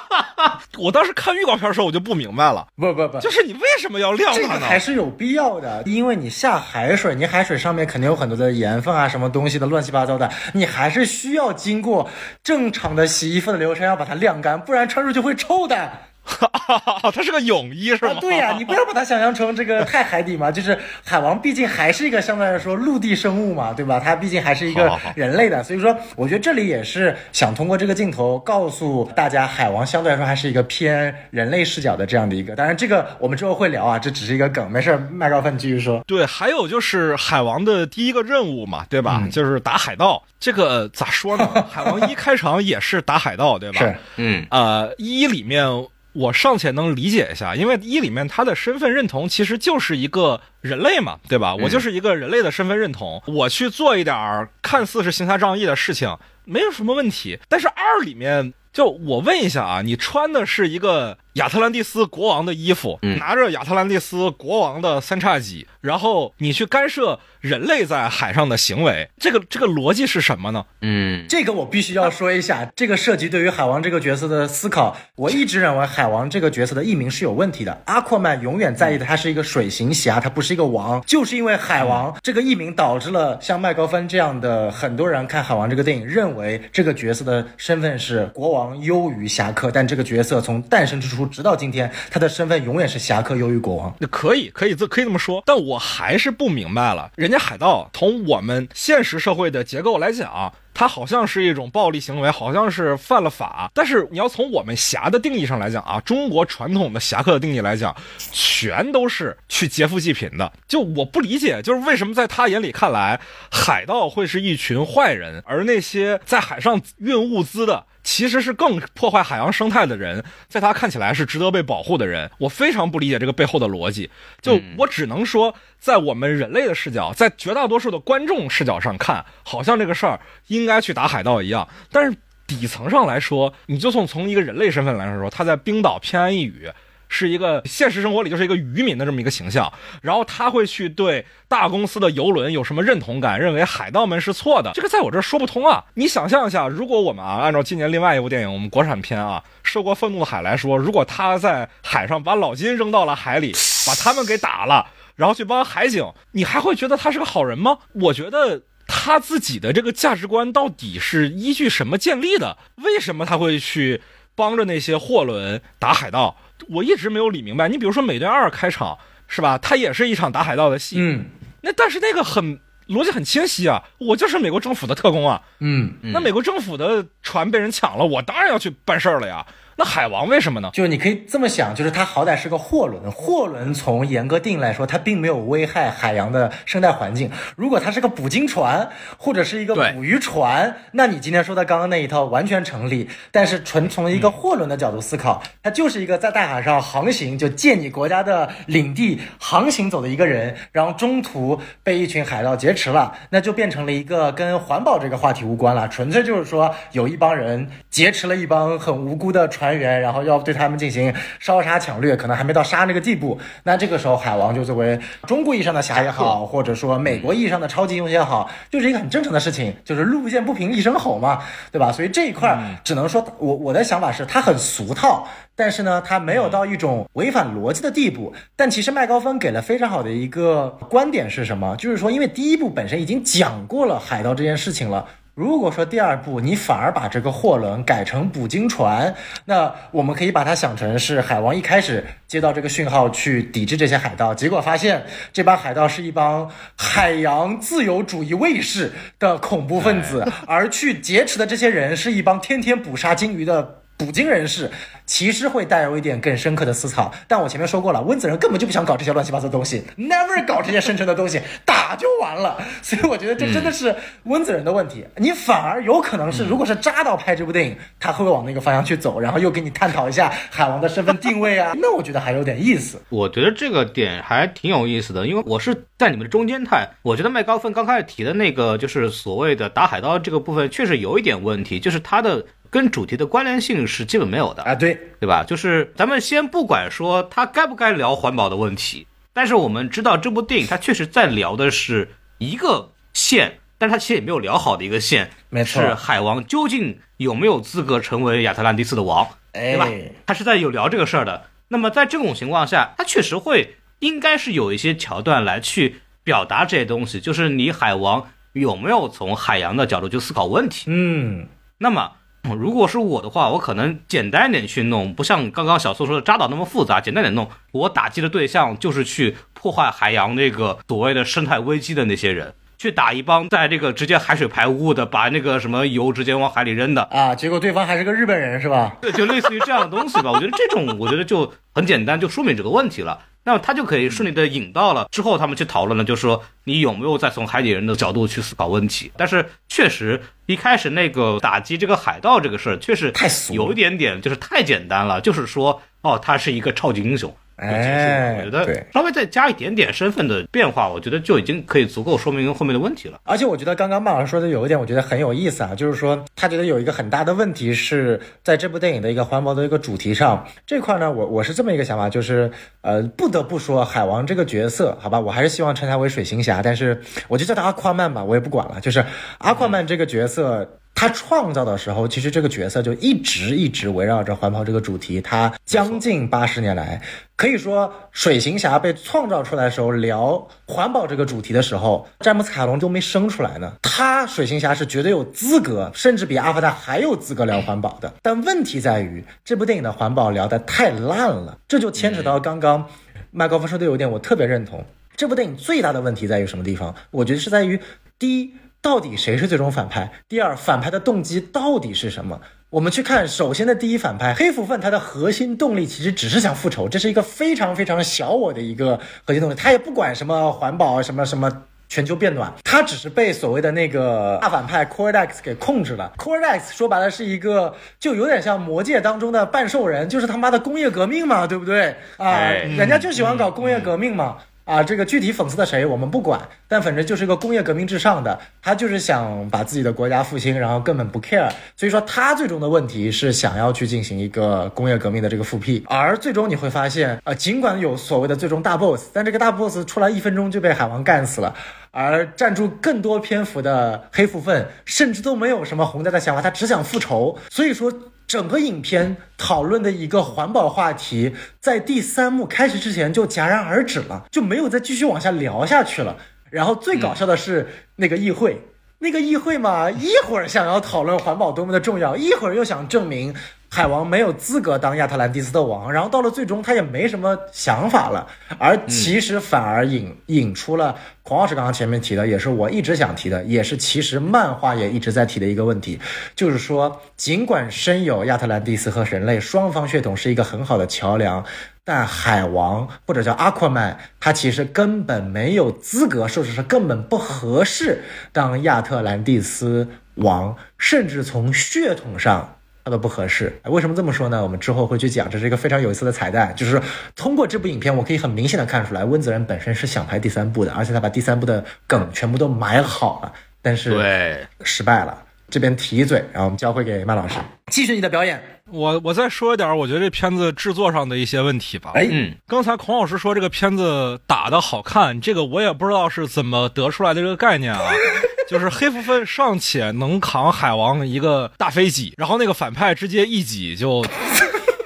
[SPEAKER 1] [LAUGHS] 我当时看预告片的时候我就不明白了，
[SPEAKER 3] 不不不，
[SPEAKER 1] 就是你为什么要晾它
[SPEAKER 3] 呢？还是有必要的，因为你下海水，你海水上面肯定有很多的盐分啊，什么东西的乱七八糟的，你还是需要经过正常的洗衣服的流程，要把它晾干，不然穿出去会臭的。[LAUGHS]
[SPEAKER 1] 他是个泳衣是吗？
[SPEAKER 3] 对呀，你不要把它想象成这个太海底嘛，就是海王毕竟还是一个相对来说陆地生物嘛，对吧？他毕竟还是一个人类的，所以说我觉得这里也是想通过这个镜头告诉大家，海王相对来说还是一个偏人类视角的这样的一个。当然这个我们之后会聊啊，这只是一个梗，没事，麦高芬继续说。
[SPEAKER 1] 对，还有就是海王的第一个任务嘛，对吧？就是打海盗，这个咋说呢？[LAUGHS] 海王一开场也是打海盗，对吧？
[SPEAKER 3] 是，
[SPEAKER 2] 嗯，
[SPEAKER 1] 呃，一里面。我尚且能理解一下，因为一里面他的身份认同其实就是一个人类嘛，对吧？我就是一个人类的身份认同，我去做一点看似是行侠仗义的事情，没有什么问题。但是二里面，就我问一下啊，你穿的是一个。亚特兰蒂斯国王的衣服，拿着亚特兰蒂斯国王的三叉戟，然后你去干涉人类在海上的行为，这个这个逻辑是什么呢？
[SPEAKER 2] 嗯，
[SPEAKER 3] 这个我必须要说一下，这个涉及对于海王这个角色的思考。我一直认为海王这个角色的译名是有问题的。阿阔曼永远在意的他是一个水行侠，他不是一个王，就是因为海王这个译名导致了像麦高芬这样的很多人看海王这个电影，认为这个角色的身份是国王优于侠客，但这个角色从诞生之初。直到今天，他的身份永远是侠客优于国王。
[SPEAKER 1] 那可以，可以这可以这么说，但我还是不明白了。人家海盗从我们现实社会的结构来讲，它好像是一种暴力行为，好像是犯了法。但是你要从我们侠的定义上来讲啊，中国传统的侠客的定义来讲，全都是去劫富济贫的。就我不理解，就是为什么在他眼里看来，海盗会是一群坏人，而那些在海上运物资的。其实是更破坏海洋生态的人，在他看起来是值得被保护的人。我非常不理解这个背后的逻辑。就我只能说，在我们人类的视角，在绝大多数的观众视角上看，好像这个事儿应该去打海盗一样。但是底层上来说，你就从从一个人类身份来说，他在冰岛偏安一隅。是一个现实生活里就是一个渔民的这么一个形象，然后他会去对大公司的游轮有什么认同感，认为海盗们是错的，这个在我这说不通啊！你想象一下，如果我们啊按照今年另外一部电影，我们国产片啊《受过愤怒的海》来说，如果他在海上把老金扔到了海里，把他们给打了，然后去帮海警，你还会觉得他是个好人吗？我觉得他自己的这个价值观到底是依据什么建立的？为什么他会去帮着那些货轮打海盗？我一直没有理明白，你比如说《美队二》开场是吧？它也是一场打海盗的戏，
[SPEAKER 3] 嗯，
[SPEAKER 1] 那但是那个很逻辑很清晰啊，我就是美国政府的特工啊，
[SPEAKER 3] 嗯，
[SPEAKER 1] 那美国政府的船被人抢了，我当然要去办事儿了呀。那海王为什么呢？
[SPEAKER 3] 就是你可以这么想，就是它好歹是个货轮，货轮从严格定义来说，它并没有危害海洋的生态环境。如果它是个捕鲸船或者是一个捕鱼船，那你今天说的刚刚那一套完全成立。但是纯从一个货轮的角度思考，它就是一个在大海上航行，就借你国家的领地航行走的一个人，然后中途被一群海盗劫持了，那就变成了一个跟环保这个话题无关了，纯粹就是说有一帮人劫持了一帮很无辜的船员，然后要对他们进行烧杀抢掠，可能还没到杀那个地步。那这个时候，海王就作为中国意义上的侠也好，或者说美国意义上的超级英雄也好，就是一个很正常的事情，就是路见不平一声吼嘛，对吧？所以这一块只能说，我我的想法是，他很俗套，但是呢，他没有到一种违反逻辑的地步。但其实麦高芬给了非常好的一个观点是什么？就是说，因为第一部本身已经讲过了海盗这件事情了。如果说第二步你反而把这个货轮改成捕鲸船，那我们可以把它想成是海王一开始接到这个讯号去抵制这些海盗，结果发现这帮海盗是一帮海洋自由主义卫士的恐怖分子，而去劫持的这些人是一帮天天捕杀鲸鱼的。捕鲸人士其实会带有一点更深刻的思考，但我前面说过了，温子仁根本就不想搞这些乱七八糟的东西，never 搞这些深沉的东西，[LAUGHS] 打就完了。所以我觉得这真的是温子仁的问题。你反而有可能是，如果是扎导拍这部电影，他会往那个方向去走，然后又给你探讨一下 [LAUGHS] 海王的身份定位啊，那我觉得还有点意思。
[SPEAKER 2] 我觉得这个点还挺有意思的，因为我是在你们的中间态。我觉得麦高芬刚开始提的那个，就是所谓的打海盗这个部分，确实有一点问题，就是他的跟主题的关联性是基本没有的
[SPEAKER 3] 啊，对，
[SPEAKER 2] 对吧？就是咱们先不管说他该不该聊环保的问题，但是我们知道这部电影它确实在聊的是一个线，但是它其实也没有聊好的一个线，
[SPEAKER 3] 没错
[SPEAKER 2] 是海王究竟有没有资格成为亚特兰蒂斯的王，对吧
[SPEAKER 3] 哎？
[SPEAKER 2] 他是在有聊这个事儿的。那么在这种情况下，他确实会应该是有一些桥段来去表达这些东西，就是你海王有没有从海洋的角度去思考问题。
[SPEAKER 3] 嗯，
[SPEAKER 2] 那么，如果是我的话，我可能简单点去弄，不像刚刚小苏说的扎导那么复杂，简单点弄。我打击的对象就是去破坏海洋那个所谓的生态危机的那些人，去打一帮在这个直接海水排污的，把那个什么油直接往海里扔的，
[SPEAKER 3] 啊，结果对方还是个日本人是吧？
[SPEAKER 2] 对，就类似于这样的东西吧。我觉得这种，我觉得就很简单，就说明这个问题了。那么他就可以顺利的引到了之后，他们去讨论了，就是说你有没有再从海底人的角度去思考问题。但是确实一开始那个打击这个海盗这个事儿，确实
[SPEAKER 3] 太俗
[SPEAKER 2] 有一点点就是太简单了，就是说哦，他是一个超级英雄。
[SPEAKER 3] 哎
[SPEAKER 2] 我觉得
[SPEAKER 3] 对
[SPEAKER 2] 稍微再加一点点身份的变化，我觉得就已经可以足够说明后面的问题了。
[SPEAKER 3] 而且我觉得刚刚曼老师说的有一点，我觉得很有意思啊，就是说他觉得有一个很大的问题是在这部电影的一个环保的一个主题上这块呢，我我是这么一个想法，就是呃，不得不说海王这个角色，好吧，我还是希望称他为水行侠，但是我就叫他阿夸曼吧，我也不管了，就是阿夸曼这个角色。他创造的时候，其实这个角色就一直一直围绕着环保这个主题。他将近八十年来，可以说水行侠被创造出来的时候，聊环保这个主题的时候，詹姆斯卡隆都没生出来呢。他水行侠是绝对有资格，甚至比阿凡达还有资格聊环保的。但问题在于，这部电影的环保聊得太烂了，这就牵扯到刚刚麦高芬说的有一点，我特别认同。这部电影最大的问题在于什么地方？我觉得是在于第一。到底谁是最终反派？第二，反派的动机到底是什么？我们去看，首先的第一反派黑蝠鲼，他的核心动力其实只是想复仇，这是一个非常非常小我的一个核心动力，他也不管什么环保，什么什么。全球变暖，他只是被所谓的那个大反派 Cordex 给控制了。Cordex 说白了是一个，就有点像魔界当中的半兽人，就是他妈的工业革命嘛，对不对啊？
[SPEAKER 2] 哎
[SPEAKER 3] 人家就喜欢搞工业革命嘛。啊，这个具体讽刺的谁我们不管，但反正就是一个工业革命至上的，他就是想把自己的国家复兴，然后根本不 care。所以说他最终的问题是想要去进行一个工业革命的这个复辟，而最终你会发现，呃，尽管有所谓的最终大 boss，但这个大 boss 出来一分钟就被海王干死了。而占住更多篇幅的黑蝠鲼，甚至都没有什么宏大的想法，他只想复仇。所以说，整个影片讨论的一个环保话题，在第三幕开始之前就戛然而止了，就没有再继续往下聊下去了。然后最搞笑的是那个议会，那个议会嘛，一会儿想要讨论环保多么的重要，一会儿又想证明海王没有资格当亚特兰蒂斯的王，然后到了最终他也没什么想法了，而其实反而引引出了孔老师刚刚前面提的，也是我一直想提的，也是其实漫画也一直在提的一个问题，就是说尽管深有亚特兰蒂斯和人类双方血统是一个很好的桥梁。但海王或者叫阿库曼，他其实根本没有资格，甚至是根本不合适当亚特兰蒂斯王，甚至从血统上他都不合适。为什么这么说呢？我们之后会去讲，这是一个非常有意思的彩蛋，就是通过这部影片，我可以很明显的看出来，温子仁本身是想拍第三部的，而且他把第三部的梗全部都埋好了，但是
[SPEAKER 2] 对
[SPEAKER 3] 失败了。这边提一嘴，然后我们交回给麦老师，继续你的表演。
[SPEAKER 1] 我我再说一点，我觉得这片子制作上的一些问题吧。
[SPEAKER 3] 哎，
[SPEAKER 2] 嗯，
[SPEAKER 1] 刚才孔老师说这个片子打的好看，这个我也不知道是怎么得出来的这个概念啊。[LAUGHS] 就是黑蝠鲼尚且能扛海王一个大飞挤，然后那个反派直接一挤就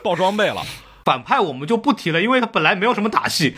[SPEAKER 1] 爆装备了。
[SPEAKER 2] 反派我们就不提了，因为他本来没有什么打戏。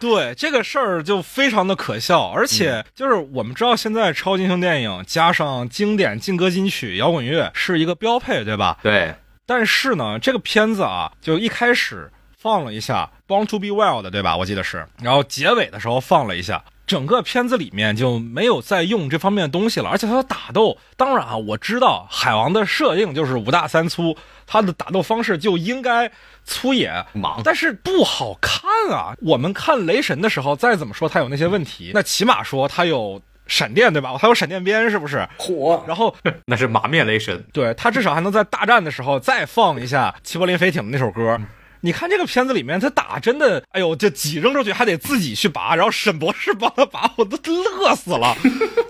[SPEAKER 1] 对这个事儿就非常的可笑，而且就是我们知道现在超级英雄电影加上经典劲歌金曲摇滚乐是一个标配，对吧？
[SPEAKER 2] 对。
[SPEAKER 1] 但是呢，这个片子啊，就一开始放了一下《Born to Be Wild》，对吧？我记得是，然后结尾的时候放了一下，整个片子里面就没有再用这方面的东西了。而且他的打斗，当然啊，我知道海王的设定就是五大三粗，他的打斗方式就应该。粗野
[SPEAKER 2] 莽，
[SPEAKER 1] 但是不好看啊！我们看雷神的时候，再怎么说他有那些问题，那起码说他有闪电，对吧？他有闪电鞭，是不是？
[SPEAKER 3] 火，
[SPEAKER 1] 然后 [LAUGHS]
[SPEAKER 2] 那是马面雷神，
[SPEAKER 1] 对他至少还能在大战的时候再放一下齐柏林飞艇的那首歌。你看这个片子里面，他打真的，哎呦，这戟扔出去还得自己去拔，然后沈博士帮他拔，我都乐死了。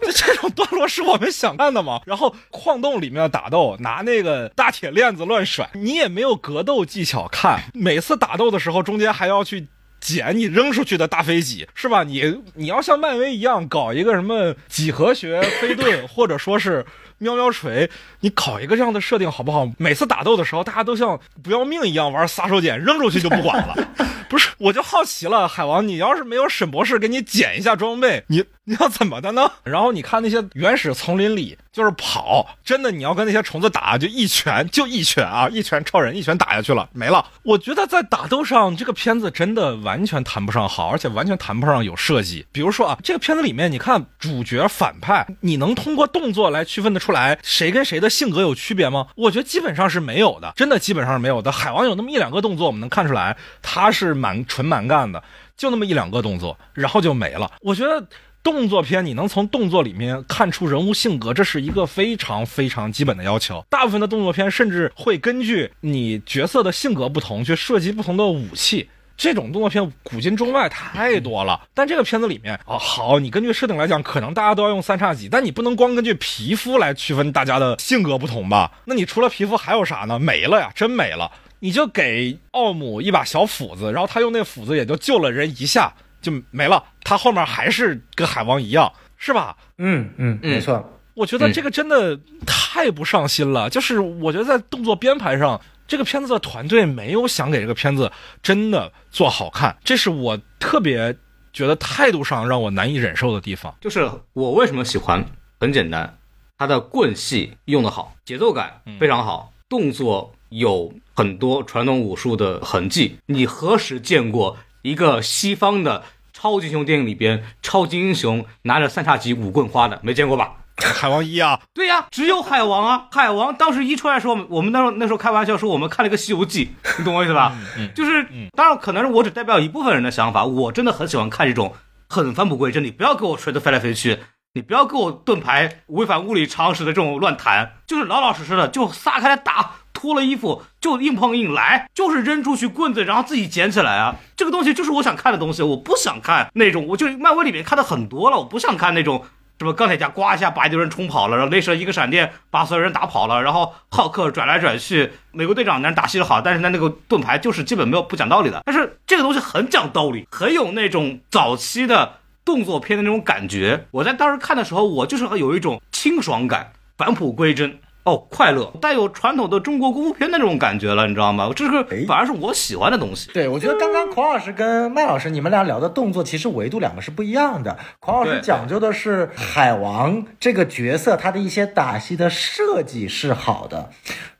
[SPEAKER 1] 就 [LAUGHS] 这种段落是我们想看的吗？然后矿洞里面的打斗，拿那个大铁链子乱甩，你也没有格斗技巧看。每次打斗的时候，中间还要去捡你扔出去的大飞戟，是吧？你你要像漫威一样搞一个什么几何学飞盾，或者说是。喵喵锤，你搞一个这样的设定好不好？每次打斗的时候，大家都像不要命一样玩撒手锏，扔出去就不管了。[LAUGHS] 不是，我就好奇了，海王，你要是没有沈博士给你捡一下装备，你 [LAUGHS] 你要怎么的呢？然后你看那些原始丛林里。就是跑，真的，你要跟那些虫子打，就一拳，就一拳啊，一拳超人，一拳打下去了，没了。我觉得在打斗上，这个片子真的完全谈不上好，而且完全谈不上有设计。比如说啊，这个片子里面，你看主角反派，你能通过动作来区分得出来谁跟谁的性格有区别吗？我觉得基本上是没有的，真的基本上是没有的。海王有那么一两个动作，我们能看出来他是蛮纯蛮干的，就那么一两个动作，然后就没了。我觉得。动作片你能从动作里面看出人物性格，这是一个非常非常基本的要求。大部分的动作片甚至会根据你角色的性格不同去设计不同的武器。这种动作片古今中外太多了。但这个片子里面啊，好，你根据设定来讲，可能大家都要用三叉戟，但你不能光根据皮肤来区分大家的性格不同吧？那你除了皮肤还有啥呢？没了呀，真没了。你就给奥姆一把小斧子，然后他用那斧子也就救了人一下。就没了，他后面还是跟海王一样，是吧？
[SPEAKER 3] 嗯嗯，没错。
[SPEAKER 1] 我觉得这个真的太不上心了。就是我觉得在动作编排上，这个片子的团队没有想给这个片子真的做好看，这是我特别觉得态度上让我难以忍受的地方。
[SPEAKER 2] 就是我为什么喜欢？很简单，他的棍戏用得好，节奏感非常好，动作有很多传统武术的痕迹。你何时见过？一个西方的超级英雄电影里边，超级英雄拿着三叉戟舞棍花的，没见过吧？
[SPEAKER 1] 海王一啊，
[SPEAKER 2] 对呀，只有海王啊。海王当时一出来的时候，我们那时候那时候开玩笑说，我们看了一个《西游记》，你懂我意思吧？就是，当然可能是我只代表一部分人的想法，我真的很喜欢看这种很返璞归真。你不要给我锤的飞来飞去，你不要给我盾牌违反物理常识的这种乱弹，就是老老实实的就撒开来打。脱了衣服就硬碰硬来，就是扔出去棍子，然后自己捡起来啊！这个东西就是我想看的东西，我不想看那种，我就漫威里面看的很多了，我不想看那种什么钢铁侠刮一下把一堆人冲跑了，然后雷神一个闪电把所有人打跑了，然后浩克转来转去，美国队长那打戏好，但是他那个盾牌就是基本没有不讲道理的。但是这个东西很讲道理，很有那种早期的动作片的那种感觉。我在当时看的时候，我就是有一种清爽感，返璞归真。哦，快乐，带有传统的中国功夫片那种感觉了，你知道吗？这
[SPEAKER 3] 哎
[SPEAKER 2] 个反而是我喜欢的东西。
[SPEAKER 3] 对，我觉得刚刚孔老师跟麦老师你们俩聊的动作，其实维度两个是不一样的。孔老师讲究的是海王这个角色他的一些打戏的设计是好的，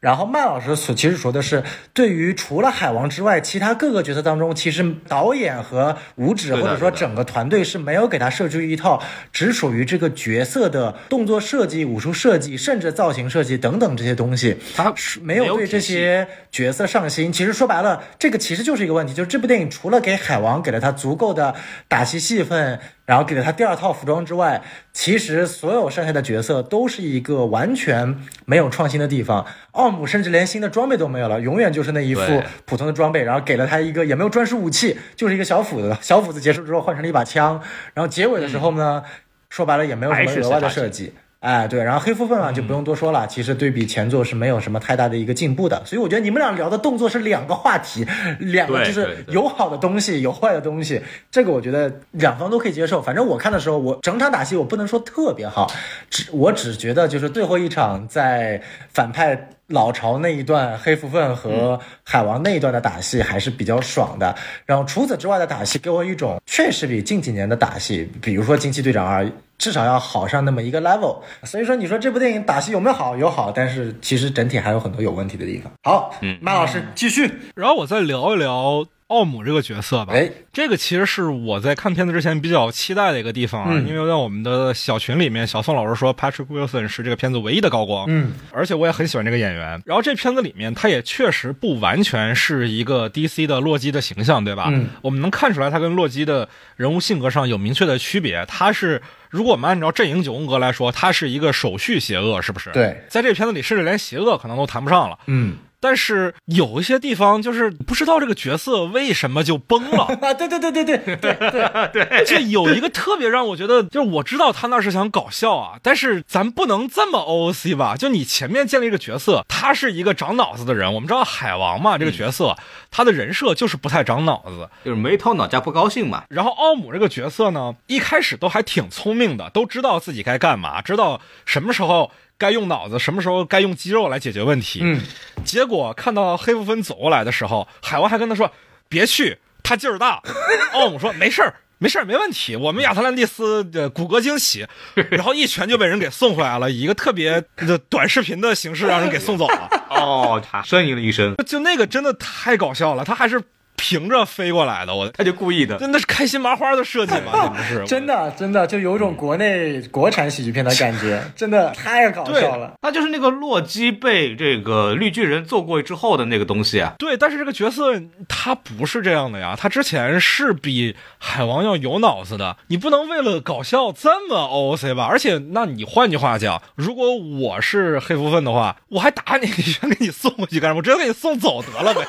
[SPEAKER 3] 然后麦老师所其实说的是，对于除了海王之外，其他各个角色当中，其实导演和武指或者说整个团队是没有给他设置一套只属于这个角色的动作设计、武术设计，甚至造型设计等等这些东西。
[SPEAKER 2] 他
[SPEAKER 3] 是没有对这些角色上心。其实说白了，这个其实就是一个问题，就是这部电影除了给海王给了他足够的打戏戏份，然后给了他第二套服装之外，其实所有剩下的角色都是一个完全没有创新的地方。奥姆甚至连新的装备都没有了，永远就是那一副普通的装备，然后给了他一个也没有专属武器，就是一个小斧子。小斧子结束之后换成了一把枪，然后结尾的时候呢，说白了也没有什么额外的设计。哎，对，然后黑夫分啊就不用多说了，其实对比前作是没有什么太大的一个进步的，所以我觉得你们俩聊的动作是两个话题，两个就是有好的东西，有坏的东西，这个我觉得两方都可以接受。反正我看的时候，我整场打戏我不能说特别好，只我只觉得就是最后一场在反派老巢那一段黑蝠鲼和海王那一段的打戏还是比较爽的。然后除此之外的打戏给我一种确实比近几年的打戏，比如说《惊奇队长二》。至少要好上那么一个 level，所以说你说这部电影打戏有没有好？有好，但是其实整体还有很多有问题的地方。好，
[SPEAKER 2] 嗯
[SPEAKER 3] 马老师继续。
[SPEAKER 1] 然后我再聊一聊奥姆这个角色吧。
[SPEAKER 3] 哎，
[SPEAKER 1] 这个其实是我在看片子之前比较期待的一个地方啊，
[SPEAKER 3] 嗯
[SPEAKER 1] 因为在我们的小群里面，小宋老师说 Patrick Wilson 是这个片子唯一的高光，
[SPEAKER 3] 嗯，
[SPEAKER 1] 而且我也很喜欢这个演员。然后这片子里面，他也确实不完全是一个 DC 的洛基的形象，对吧？
[SPEAKER 3] 嗯，
[SPEAKER 1] 我们能看出来他跟洛基的人物性格上有明确的区别。他是，如果我们按照阵营九宫格来说，他是一个手续邪恶，是不是？，
[SPEAKER 3] 对，
[SPEAKER 1] 在这片子里，甚至连邪恶可能都谈不上了。
[SPEAKER 3] 嗯，
[SPEAKER 1] 但是有一些地方就是不知道这个角色为什么就崩了。[LAUGHS]
[SPEAKER 3] 啊，对对对对对对 [LAUGHS] 对，
[SPEAKER 1] 就有一个特别让我觉得，就是我知道他那是想搞笑啊，但是咱不能这么 OOC 吧？就你前面建立一个角色，他是一个长脑子的人，我们知道海王嘛，这个角色、他的人设就是不太长脑子。
[SPEAKER 2] 就是没头脑加不高兴嘛。
[SPEAKER 1] 然后奥姆这个角色呢，一开始都还挺聪明的，都知道自己该干嘛，知道什么时候该用脑子，什么时候该用肌肉来解决问题。
[SPEAKER 3] 嗯，
[SPEAKER 1] 结果看到黑夫芬走过来的时候，海王还跟他说：“别去，他劲儿大。[LAUGHS] ”奥姆说：“没事儿。”没事儿，没问题。我们亚特兰蒂斯的骨骼惊喜，[LAUGHS] 然后一拳就被人给送回来了，以一个特别的短视频的形式让人给送走了。[LAUGHS]
[SPEAKER 2] 哦，他呻吟了一声，
[SPEAKER 1] 就那个真的太搞笑了，他还是平着飞过来的，我
[SPEAKER 2] 他就故意的。
[SPEAKER 1] 真的是开心麻花的设计嘛，[LAUGHS] 简直是
[SPEAKER 3] 真的真的就有种国内国产喜剧片的感觉，[LAUGHS] 真的太搞笑了。
[SPEAKER 2] 那就是那个洛基被这个绿巨人揍过之后的那个东西啊。
[SPEAKER 1] 对，但是这个角色他不是这样的呀，他之前是比海王要有脑子的。你不能为了搞笑这么 OOC 吧？而且，那你换句话讲，如果我是黑福分的话，我还打你 [LAUGHS] 一拳给你送过去干什么？我直接给你送走得了呗，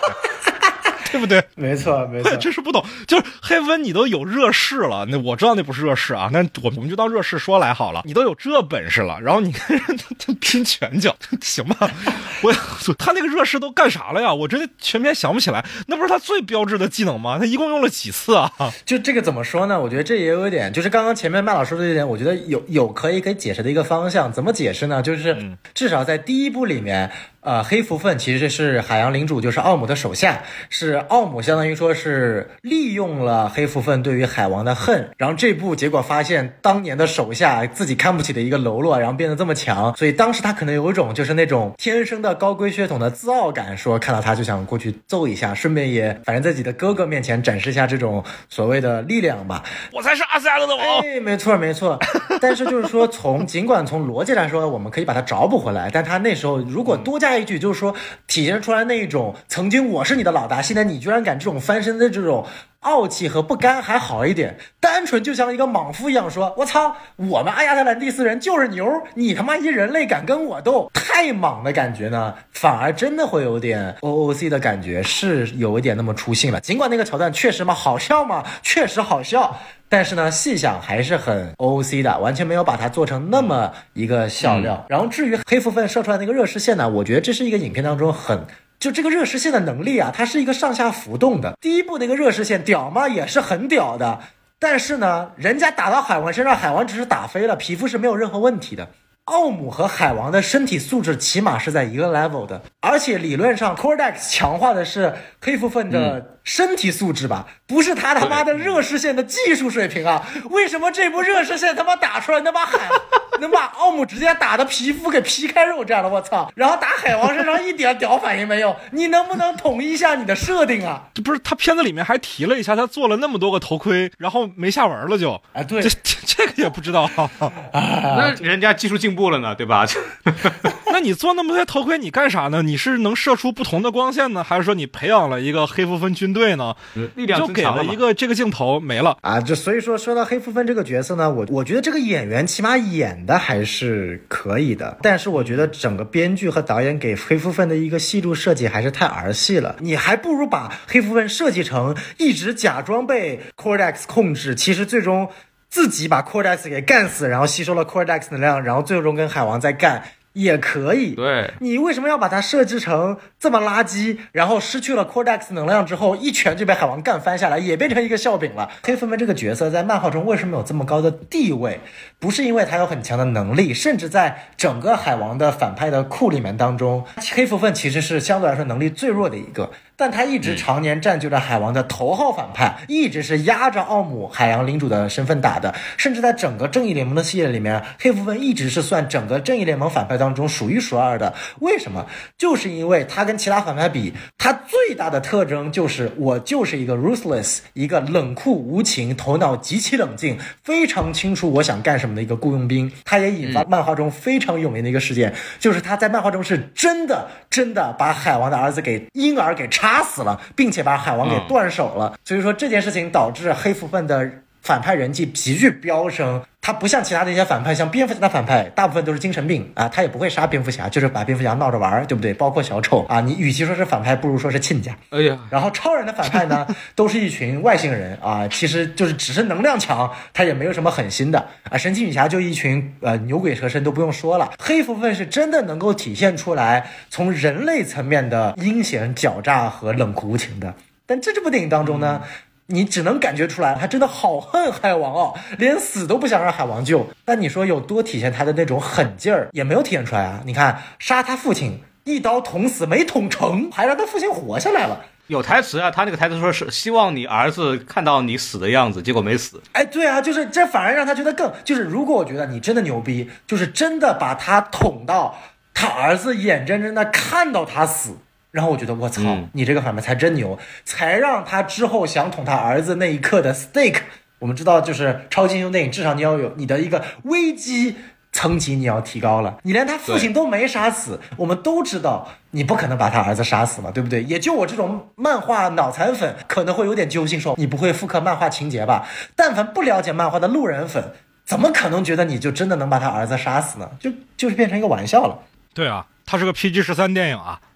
[SPEAKER 1] 对不对？
[SPEAKER 3] 没 [LAUGHS] 错没错，[LAUGHS]
[SPEAKER 1] 真是不懂，就是黑芬，你都有热视了，那我知道那不是热视啊，那我我们就当热视说来好了，你都有这本事了，然后你跟人拼拳脚，[LAUGHS] 行吧？我他那个热视都干啥了呀？我真的全篇想不起来，那不是他最标志的技能吗？他一共用了几次啊？
[SPEAKER 3] 就这个怎么说呢？我觉得这也有一点，就是刚刚前面麦老师的这点，我觉得有有可以给解释的一个方向。怎么解释呢？就是至少在第一部里面，呃，黑福分其实是海洋领主，就是奥姆的手下，是奥姆相当于说是利用了黑福分对于海王的恨，然后这部结果发现当年的手下自己看不起的一个喽啰，然后变得这么强，所以当时他可能有一种就是那种天生的高贵血统的自傲感，说看到他就想过去揍一下，顺便也反正在自己的哥哥面前展示一下这种所谓的力量吧。
[SPEAKER 1] 我才是阿斯加德的王。
[SPEAKER 3] 哎，没错没错，但是就是说从尽管从逻辑来说，我们可以把他找补回来，但他那时候如果多加一句，就是说体现出来那种曾经我是你的老大，现在你居然敢这种翻身的这种。傲气和不甘还好一点，单纯就像一个莽夫一样说：“我操，我们阿亚特兰蒂斯人就是牛，你他妈一人类敢跟我斗，太莽的感觉呢，反而真的会有点 OOC 的感觉，是有一点那么出戏了。尽管那个桥段确实嘛好笑嘛，确实好笑，但是呢，细想还是很 OOC 的，完全没有把它做成那么一个笑料。然后至于黑福分射出来那个热视线呢，我觉得这是一个影片当中很。就这个热视线的能力啊，它是一个上下浮动的。第一步那个热视线屌吗？也是很屌的，但是呢，人家打到海王身上，海王只是打飞了，皮肤是没有任何问题的。奥姆和海王的身体素质起码是在一个 level 的，而且理论上 Cordex 强化的是黑蝠鲼的身体素质吧，不是他他妈的热视线的技术水平啊！为什么这波热视线他妈打出来能把海 [LAUGHS] 能把奥姆直接打的皮肤给劈开肉绽了？我操！然后打海王身上一点屌反应没有，你能不能统一一下你的设定啊？
[SPEAKER 1] 这不是他片子里面还提了一下，他做了那么多个头盔，然后没下文了就。
[SPEAKER 3] 哎，对
[SPEAKER 1] 这，这这个也不知道。[LAUGHS]
[SPEAKER 2] 那人家技术进步了呢，对吧？[LAUGHS]
[SPEAKER 1] 那你做那么多头盔，你干啥呢？你是能射出不同的光线呢，还是说你培养了一个黑蝠分军队呢？
[SPEAKER 2] 力量
[SPEAKER 1] 就给了一个这个镜头没了。
[SPEAKER 3] 啊，就所以说说到黑蝠分这个角色呢，我我觉得这个演员起码演的还是可以的，但是我觉得整个编剧和导演给黑蝠分的一个戏路设计还是太儿戏了，你还不如把黑蝠分设计成一直假装被 Cordex 控制，其实最终自己把 Cordex 给干死，然后吸收了 Cordex 能量，然后最终跟海王再干。也可以，
[SPEAKER 2] 对
[SPEAKER 3] 你为什么要把它设置成这么垃圾？然后失去了 Cordex 能量之后，一拳就被海王干翻下来，也变成一个笑柄了。黑蝠鲼这个角色在漫画中为什么有这么高的地位？不是因为他有很强的能力，甚至在整个海王的反派的库里面当中，黑蝠鲼其实是相对来说能力最弱的一个。但他一直常年占据着海王的头号反派，一直是压着奥姆海洋领主的身份打的，甚至在整个正义联盟的系列里面，黑蝠鲼一直是算整个正义联盟反派当中数一数二的。为什么？就是因为他跟其他反派比，他最大的特征就是我就是一个 ruthless，一个冷酷无情、头脑极其冷静、非常清楚我想干什么的一个雇佣兵。他也引发漫画中非常有名的一个事件，就是他在漫画中是真的真的把海王的儿子给婴儿给插死了，并且把海王给断手了。所以说这件事情导致黑蝠鲼的反派人气急剧飙升。他不像其他的一些反派，像蝙蝠侠的反派，大部分都是精神病啊，他也不会杀蝙蝠侠，就是把蝙蝠侠闹着玩儿，对不对？包括小丑啊，你与其说是反派，不如说是亲家。
[SPEAKER 2] 哎呀，
[SPEAKER 3] 然后超人的反派呢，都是一群外星人啊，其实就是只是能量强，他也没有什么狠心的啊。神奇女侠就一群呃牛鬼蛇神都不用说了，黑蝠鲼是真的能够体现出来从人类层面的阴险狡诈和冷酷无情的。但在这部电影当中呢，你只能感觉出来，他真的好恨海王哦，连死都不想让海王救。但你说有多体现他的那种狠劲儿，也没有体现出来啊。你看杀他父亲一刀捅死没捅成，还让他父亲活下来了。
[SPEAKER 2] 有台词啊，他那个台词说是希望你儿子看到你死的样子，结果没死。
[SPEAKER 3] 哎，对啊，就是这反而让他觉得更就是，如果我觉得你真的牛逼，就是真的把他捅到他儿子眼睁睁的看到他死，然后我觉得我操，
[SPEAKER 2] 嗯
[SPEAKER 3] 你这个反派才真牛，才让他之后想捅他儿子那一刻的 stake。我们知道，就是超级英雄电影，至少你要有你的一个危机层级，你要提高了。你连他父亲都没杀死，我们都知道你不可能把他儿子杀死嘛，对不对？也就我这种漫画脑残粉可能会有点揪心，说你不会复刻漫画情节吧？但凡不了解漫画的路人粉，怎么可能觉得你就真的能把他儿子杀死呢？就就是变成一个玩笑了。
[SPEAKER 1] 对啊，它是个 PG 十三电影啊。[LAUGHS]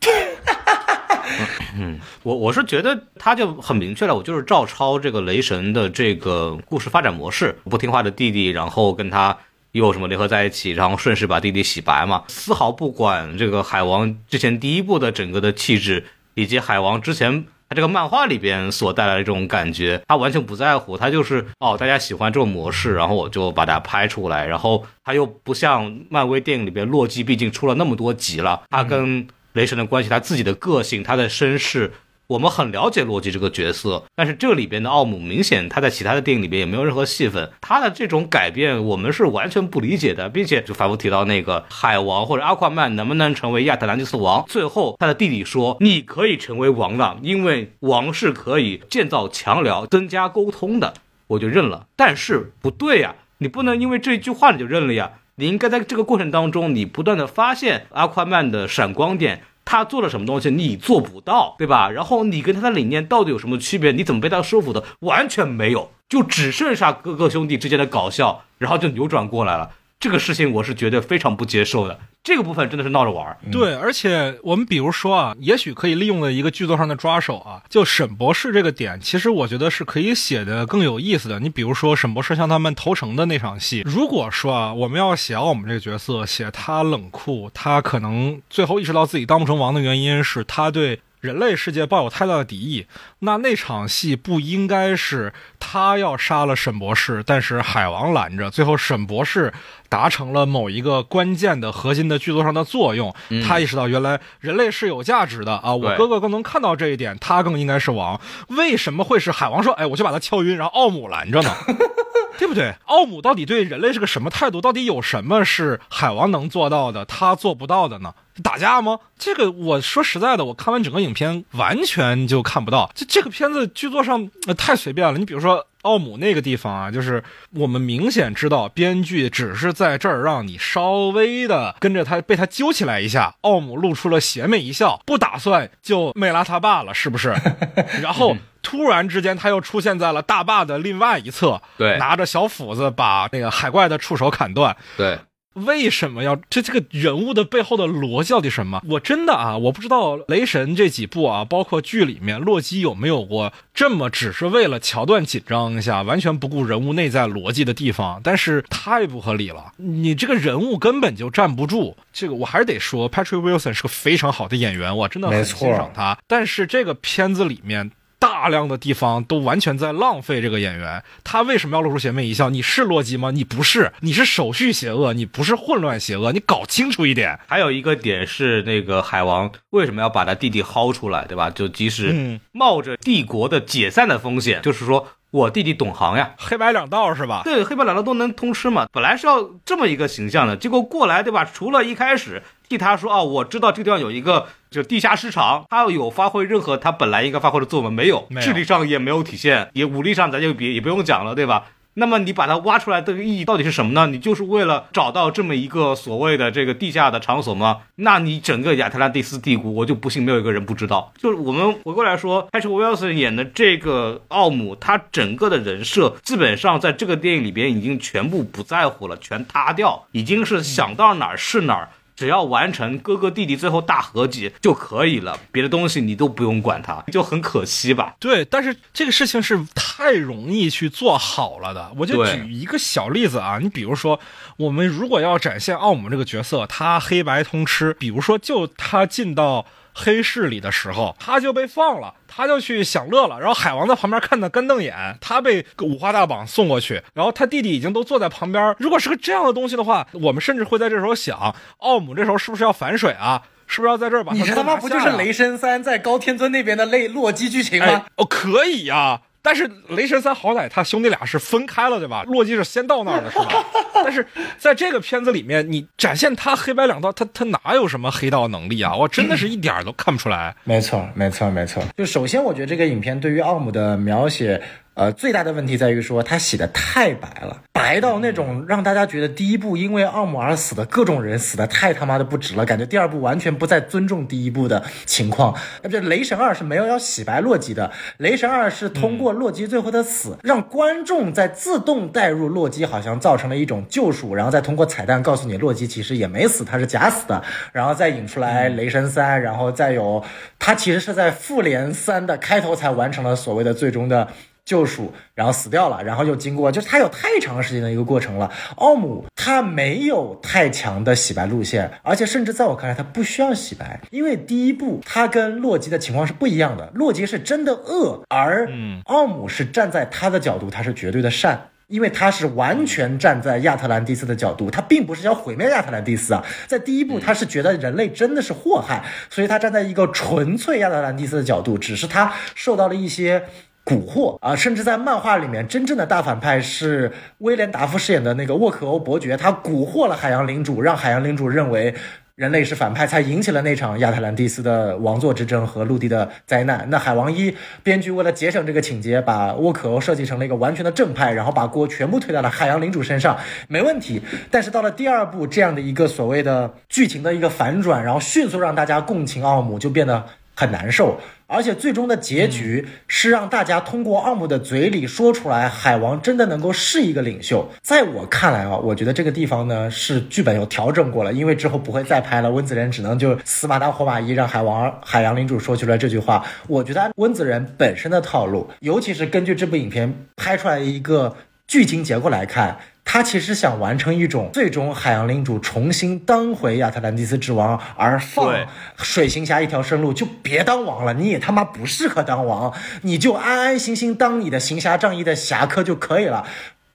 [SPEAKER 2] 嗯我我是觉得他就很明确了，我就是照抄这个雷神的这个故事发展模式，不听话的弟弟，然后跟他又什么联合在一起，然后顺势把弟弟洗白嘛，丝毫不管这个海王之前第一部的整个的气质，以及海王之前。他这个漫画里边所带来的这种感觉，他完全不在乎，他就是哦，大家喜欢这种模式，然后我就把它拍出来，然后他又不像漫威电影里边洛基，毕竟出了那么多集了，他跟雷神的关系，他自己的个性，他的身世，我们很了解洛基这个角色，但是这里边的奥姆明显他在其他的电影里边也没有任何戏份，他的这种改变我们是完全不理解的，并且就反复提到那个海王或者阿夸曼能不能成为亚特兰蒂斯王，最后他的弟弟说你可以成为王了，因为王是可以建造墙梁、增加沟通的，我就认了。但是不对呀、你不能因为这一句话你就认了呀。你应该在这个过程当中，你不断的发现阿夸曼的闪光点，他做了什么东西你做不到，对吧？然后你跟他的理念到底有什么区别？你怎么被他说服的？完全没有，就只剩下哥哥兄弟之间的搞笑，然后就扭转过来了。这个事情我是觉得非常不接受的，这个部分真的是闹着玩儿。
[SPEAKER 1] 对，而且我们比如说啊，也许可以利用的一个剧作上的抓手啊，就沈博士这个点，其实我觉得是可以写的更有意思的。你比如说沈博士向他们投诚的那场戏，如果说啊，我们要写奥姆这个角色，写他冷酷，他可能最后意识到自己当不成王的原因是他对人类世界抱有太大的敌意，那那场戏不应该是他要杀了沈博士，但是海王拦着，最后沈博士达成了某一个关键的核心的剧作上的作用，他意识到原来人类是有价值的啊！我哥哥更能看到这一点，他更应该是王。为什么会是海王说，哎，我去把他敲晕，然后奥姆拦着呢？[LAUGHS] 对不对？奥姆到底对人类是个什么态度？到底有什么是海王能做到的，他做不到的呢？打架吗？这个我说实在的，我看完整个影片完全就看不到。这这个片子剧作上太随便了。你比如说奥姆那个地方啊，就是我们明显知道编剧只是在这儿让你稍微的跟着他被他揪起来一下。奥姆露出了邪魅一笑，不打算就没拉他爸了，是不是？[LAUGHS] 然后突然之间他又出现在了大坝的另外一侧，
[SPEAKER 2] 对，
[SPEAKER 1] 拿着小斧子把那个海怪的触手砍断，
[SPEAKER 2] 对。
[SPEAKER 1] 为什么要这这个人物的背后的逻辑到底什么？我真的啊，我不知道雷神这几部啊，包括剧里面洛基有没有过这么只是为了桥段紧张一下，完全不顾人物内在逻辑的地方，但是太不合理了。你这个人物根本就站不住。这个我还是得说，Patrick Wilson 是个非常好的演员，我真的很欣赏他。但是这个片子里面。大量的地方都完全在浪费这个演员，他为什么要露出邪魅一笑？你是洛基吗？你不是，你是手续邪恶，你不是混乱邪恶，你搞清楚一点。
[SPEAKER 2] 还有一个点是，那个海王为什么要把他弟弟薅出来，对吧？就即使冒着帝国的解散的风险，就是说。我弟弟懂行呀，
[SPEAKER 1] 黑白两道是吧？
[SPEAKER 2] 对，黑白两道都能通吃嘛。本来是要这么一个形象的，结果过来，对吧？除了一开始替他说，啊，我知道这个地方有一个就地下市场，他有发挥任何他本来应该发挥的作用没有？智力上也没有体现，也武力上咱就别也不用讲了，对吧？那么你把它挖出来的意义到底是什么呢？你就是为了找到这么一个所谓的这个地下的场所吗？那你整个亚特兰蒂斯帝国，我就不信没有一个人不知道。就是我们回过来说，Patrick Wilson 演的这个奥姆，他整个的人设基本上在这个电影里边已经全部不在乎了，全塌掉，已经是想到哪儿是哪儿。只要完成哥哥弟弟最后大合集就可以了，别的东西你都不用管它，就很可惜吧？
[SPEAKER 1] 对，但是这个事情是太容易去做好了的。我就举一个小例子啊，你比如说，我们如果要展现奥姆这个角色，他黑白通吃，比如说就他进到。黑市里的时候，他就被放了，他就去享乐了。然后海王在旁边看的干瞪眼，他被五花大绑送过去。然后他弟弟已经都坐在旁边。如果是个这样的东西的话，我们甚至会在这时候想，奥姆这时候是不是要反水啊？是不是要在这儿把？
[SPEAKER 3] 你他妈不就是雷神三在高天尊那边的类洛基剧情吗？
[SPEAKER 1] 哦，可以呀。但是雷神三好歹他兄弟俩是分开了，对吧？洛基是先到那儿的，是吧？[LAUGHS] 但是在这个片子里面，你展现他黑白两道，他他哪有什么黑道能力啊？我真的是一点都看不出来。
[SPEAKER 3] 没错，没错，没错。就首先，我觉得这个影片对于奥姆的描写。呃，最大的问题在于说他洗的太白了，白到那种让大家觉得第一部因为奥姆而死的各种人死的太他妈的不值了，感觉第二部完全不再尊重第一部的情况。那这雷神二是没有要洗白洛基的，雷神二是通过洛基最后的死，让观众在自动带入洛基好像造成了一种救赎，然后再通过彩蛋告诉你洛基其实也没死，他是假死的，然后再引出来雷神三，然后再有他其实是在复联三的开头才完成了所谓的最终的。救赎，然后死掉了，然后又经过，就是他有太长时间的一个过程了。奥姆他没有太强的洗白路线，而且甚至在我看来，他不需要洗白，因为第一部他跟洛基的情况是不一样的。洛基是真的恶，而奥姆是站在他的角度，他是绝对的善，因为他是完全站在亚特兰蒂斯的角度，他并不是要毁灭亚特兰蒂斯啊。在第一部，他是觉得人类真的是祸害，所以他站在一个纯粹亚特兰蒂斯的角度，只是他受到了一些。蛊惑啊，甚至在漫画里面，真正的大反派是威廉达夫饰演的那个沃克欧伯爵，他蛊惑了海洋领主，让海洋领主认为人类是反派，才引起了那场亚特兰蒂斯的王座之争和陆地的灾难。那海王一编剧为了节省这个情节，把沃克欧设计成了一个完全的正派，然后把锅全部推到了海洋领主身上，没问题。但是到了第二部这样的一个所谓的剧情的一个反转，然后迅速让大家共情奥姆，就变得。很难受，而且最终的结局是让大家通过奥姆的嘴里说出来，海王真的能够是一个领袖。在我看来啊，我觉得这个地方呢是剧本有调整过了，因为之后不会再拍了，温子仁只能就死马当活马医，让海王海洋领主说出来这句话。我觉得温子仁本身的套路，尤其是根据这部影片拍出来一个。剧情结构来看，他其实想完成一种最终海洋领主重新当回亚特兰蒂斯之王，而放水行侠一条生路，就别当王了，你也他妈不适合当王，你就安安心心当你的行侠仗义的侠客就可以了。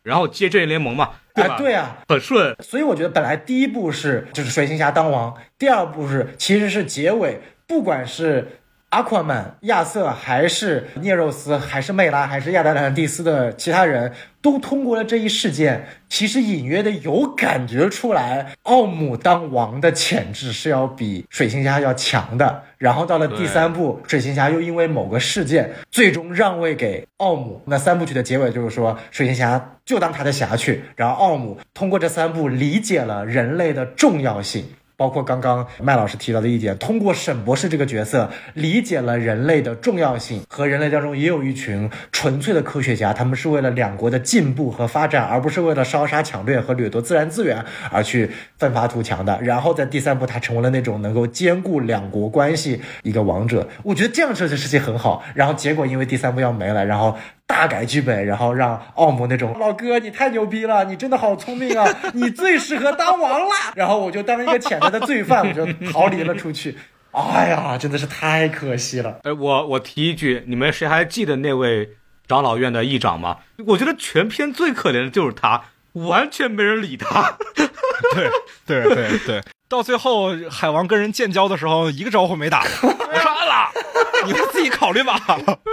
[SPEAKER 2] 然后接正义联盟嘛，对吧？
[SPEAKER 3] 啊，对啊，
[SPEAKER 2] 很顺。
[SPEAKER 3] 所以我觉得本来第一步是就是水行侠当王，第二步是其实是结尾，不管是阿库曼、亚瑟，还是聂肉斯，还是魅拉，还是亚特兰蒂斯的其他人都通过了这一事件，其实隐约的有感觉出来，奥姆当王的潜质是要比水行侠要强的。然后到了第三部，水行侠又因为某个事件最终让位给奥姆。那三部曲的结尾就是说，水行侠就当他的侠去，然后奥姆通过这三部理解了人类的重要性。包括刚刚麦老师提到的一点，通过沈博士这个角色，理解了人类的重要性，和人类当中也有一群纯粹的科学家，他们是为了两国的进步和发展，而不是为了烧杀抢掠和掠夺自然资源而去奋发图强的。然后在第三部，他成为了那种能够兼顾两国关系一个王者。我觉得这样设计设计很好。然后结果因为第三部要没了，然后大改剧本，然后让奥姆那种老哥你太牛逼了，你真的好聪明啊，[LAUGHS] 你最适合当王了。然后我就当一个潜在的罪犯，我就逃离了出去。哎呀，真的是太可惜了。
[SPEAKER 2] 哎，我我提一句，你们谁还记得那位长老院的议长吗？我觉得全片最可怜的就是他，完全没人理他。
[SPEAKER 1] 对对对对，到最后海王跟人建交的时候，一个招呼没打，[LAUGHS] 我说按了，你们自己考虑吧。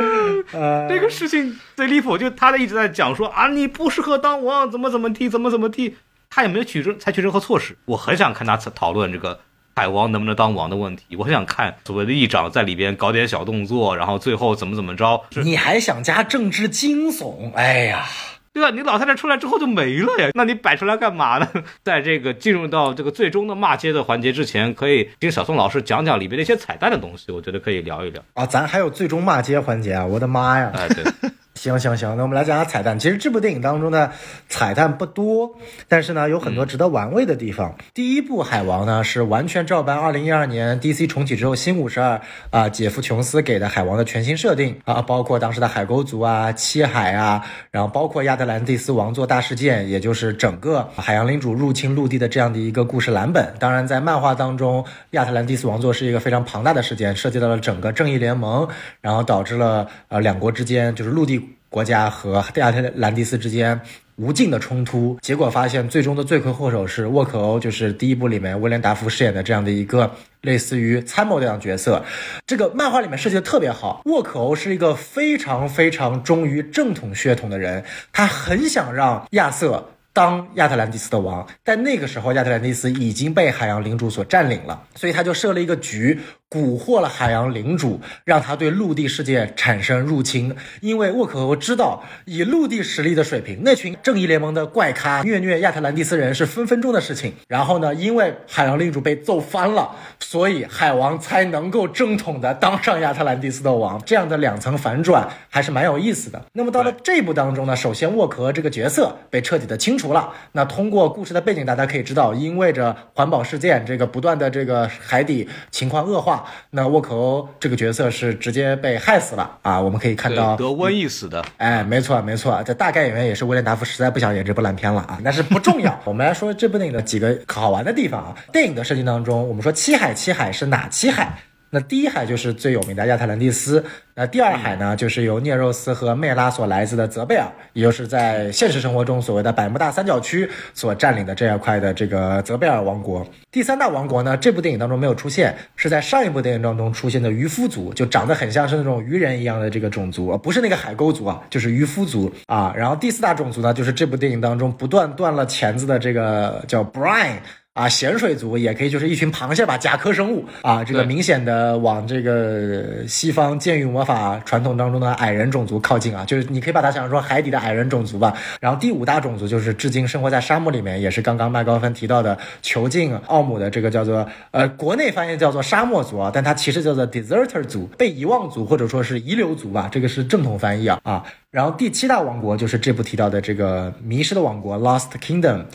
[SPEAKER 1] [LAUGHS]
[SPEAKER 3] 呃，
[SPEAKER 2] 这个事情最离谱，就他一直在讲说啊，你不适合当王，怎么怎么地，怎么怎么地，他也没有取证采取任何措施。我很想看他讨论这个海王能不能当王的问题，我很想看所谓的议长在里边搞点小动作，然后最后怎么怎么着，
[SPEAKER 3] 你还想加政治惊悚？哎呀，
[SPEAKER 2] 对吧？你老太太出来之后就没了呀，那你摆出来干嘛呢？[LAUGHS] 在这个进入到这个最终的骂街的环节之前，可以听小宋老师讲讲里边的一些彩蛋的东西，我觉得可以聊一聊。
[SPEAKER 3] 啊，咱还有最终骂街环节啊！我的妈呀！
[SPEAKER 2] 哎，对，[LAUGHS]
[SPEAKER 3] 行行行，那我们来讲讲彩蛋。其实这部电影当中的彩蛋不多，但是呢，有很多值得玩味的地方。第一部《海王》呢是完全照搬2012年 DC 重启之后新五十二啊，杰夫琼斯给的海王的全新设定啊，包括当时的海沟族啊、七海啊，然后包括亚特兰蒂斯王座大事件，也就是整个海洋领主入侵陆地的这样的一个故事蓝本。当然，在漫画当中，亚特兰蒂斯王座是一个非常庞大的事件，涉及到了整个正义联盟，然后导致了呃两国之间就是陆地国家和亚特兰蒂斯之间无尽的冲突，结果发现最终的罪魁祸首是沃克欧，就是第一部里面威廉达福饰演的这样的一个类似于参谋这样角色。这个漫画里面设计的特别好，沃克欧是一个非常非常忠于正统血统的人，他很想让亚瑟。当亚特兰蒂斯的王，但那个时候亚特兰蒂斯已经被海洋领主所占领了，所以他就设了一个局，蛊惑了海洋领主，让他对陆地世界产生入侵。因为沃可欧知道，以陆地实力的水平，那群正义联盟的怪咖虐虐亚特兰蒂斯人是分分钟的事情。然后呢，因为海洋领主被揍翻了，所以海王才能够正统的当上亚特兰蒂斯的王。这样的两层反转还是蛮有意思的。那么到了这部当中呢，首先沃克这个角色被彻底的清除了。那通过故事的背景，大家可以知道，因为着环保事件，这个不断的这个海底情况恶化，那沃克欧这个角色是直接被害死了啊。我们可以看到
[SPEAKER 2] 得瘟疫死的。
[SPEAKER 3] 哎，没错没错，这大概演员也是威廉达夫实在不想演这部烂片了啊，但是不重要。[LAUGHS] 我们来说这部电影的几个好玩的地方啊。电影的设计当中，我们说七海七海是哪七海？那第一海就是最有名的亚特兰蒂斯，那第二海呢，就是由涅肉斯和魅拉所来自的泽贝尔，也就是在现实生活中所谓的百慕大三角区所占领的这一块的这个泽贝尔王国。第三大王国呢，这部电影当中没有出现，是在上一部电影当中出现的渔夫族，就长得很像是那种鱼人一样的这个种族，不是那个海沟族啊，就是渔夫族啊。然后第四大种族呢，就是这部电影当中不断断了钳子的这个叫 Brian。啊，咸水族也可以就是一群螃蟹吧，甲壳生物啊，这个明显的往这个西方剑与魔法传统当中的矮人种族靠近啊，就是你可以把它想象说海底的矮人种族吧。然后第五大种族就是至今生活在沙漠里面，也是刚刚麦高芬提到的囚禁奥姆的这个叫做呃国内翻译叫做沙漠族啊，但它其实叫做 deserter 族，被遗忘族或者说是遗留族吧，这个是正统翻译啊啊。然后第七大王国就是这部提到的这个迷失的王国 Lost Kingdom，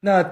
[SPEAKER 3] 那。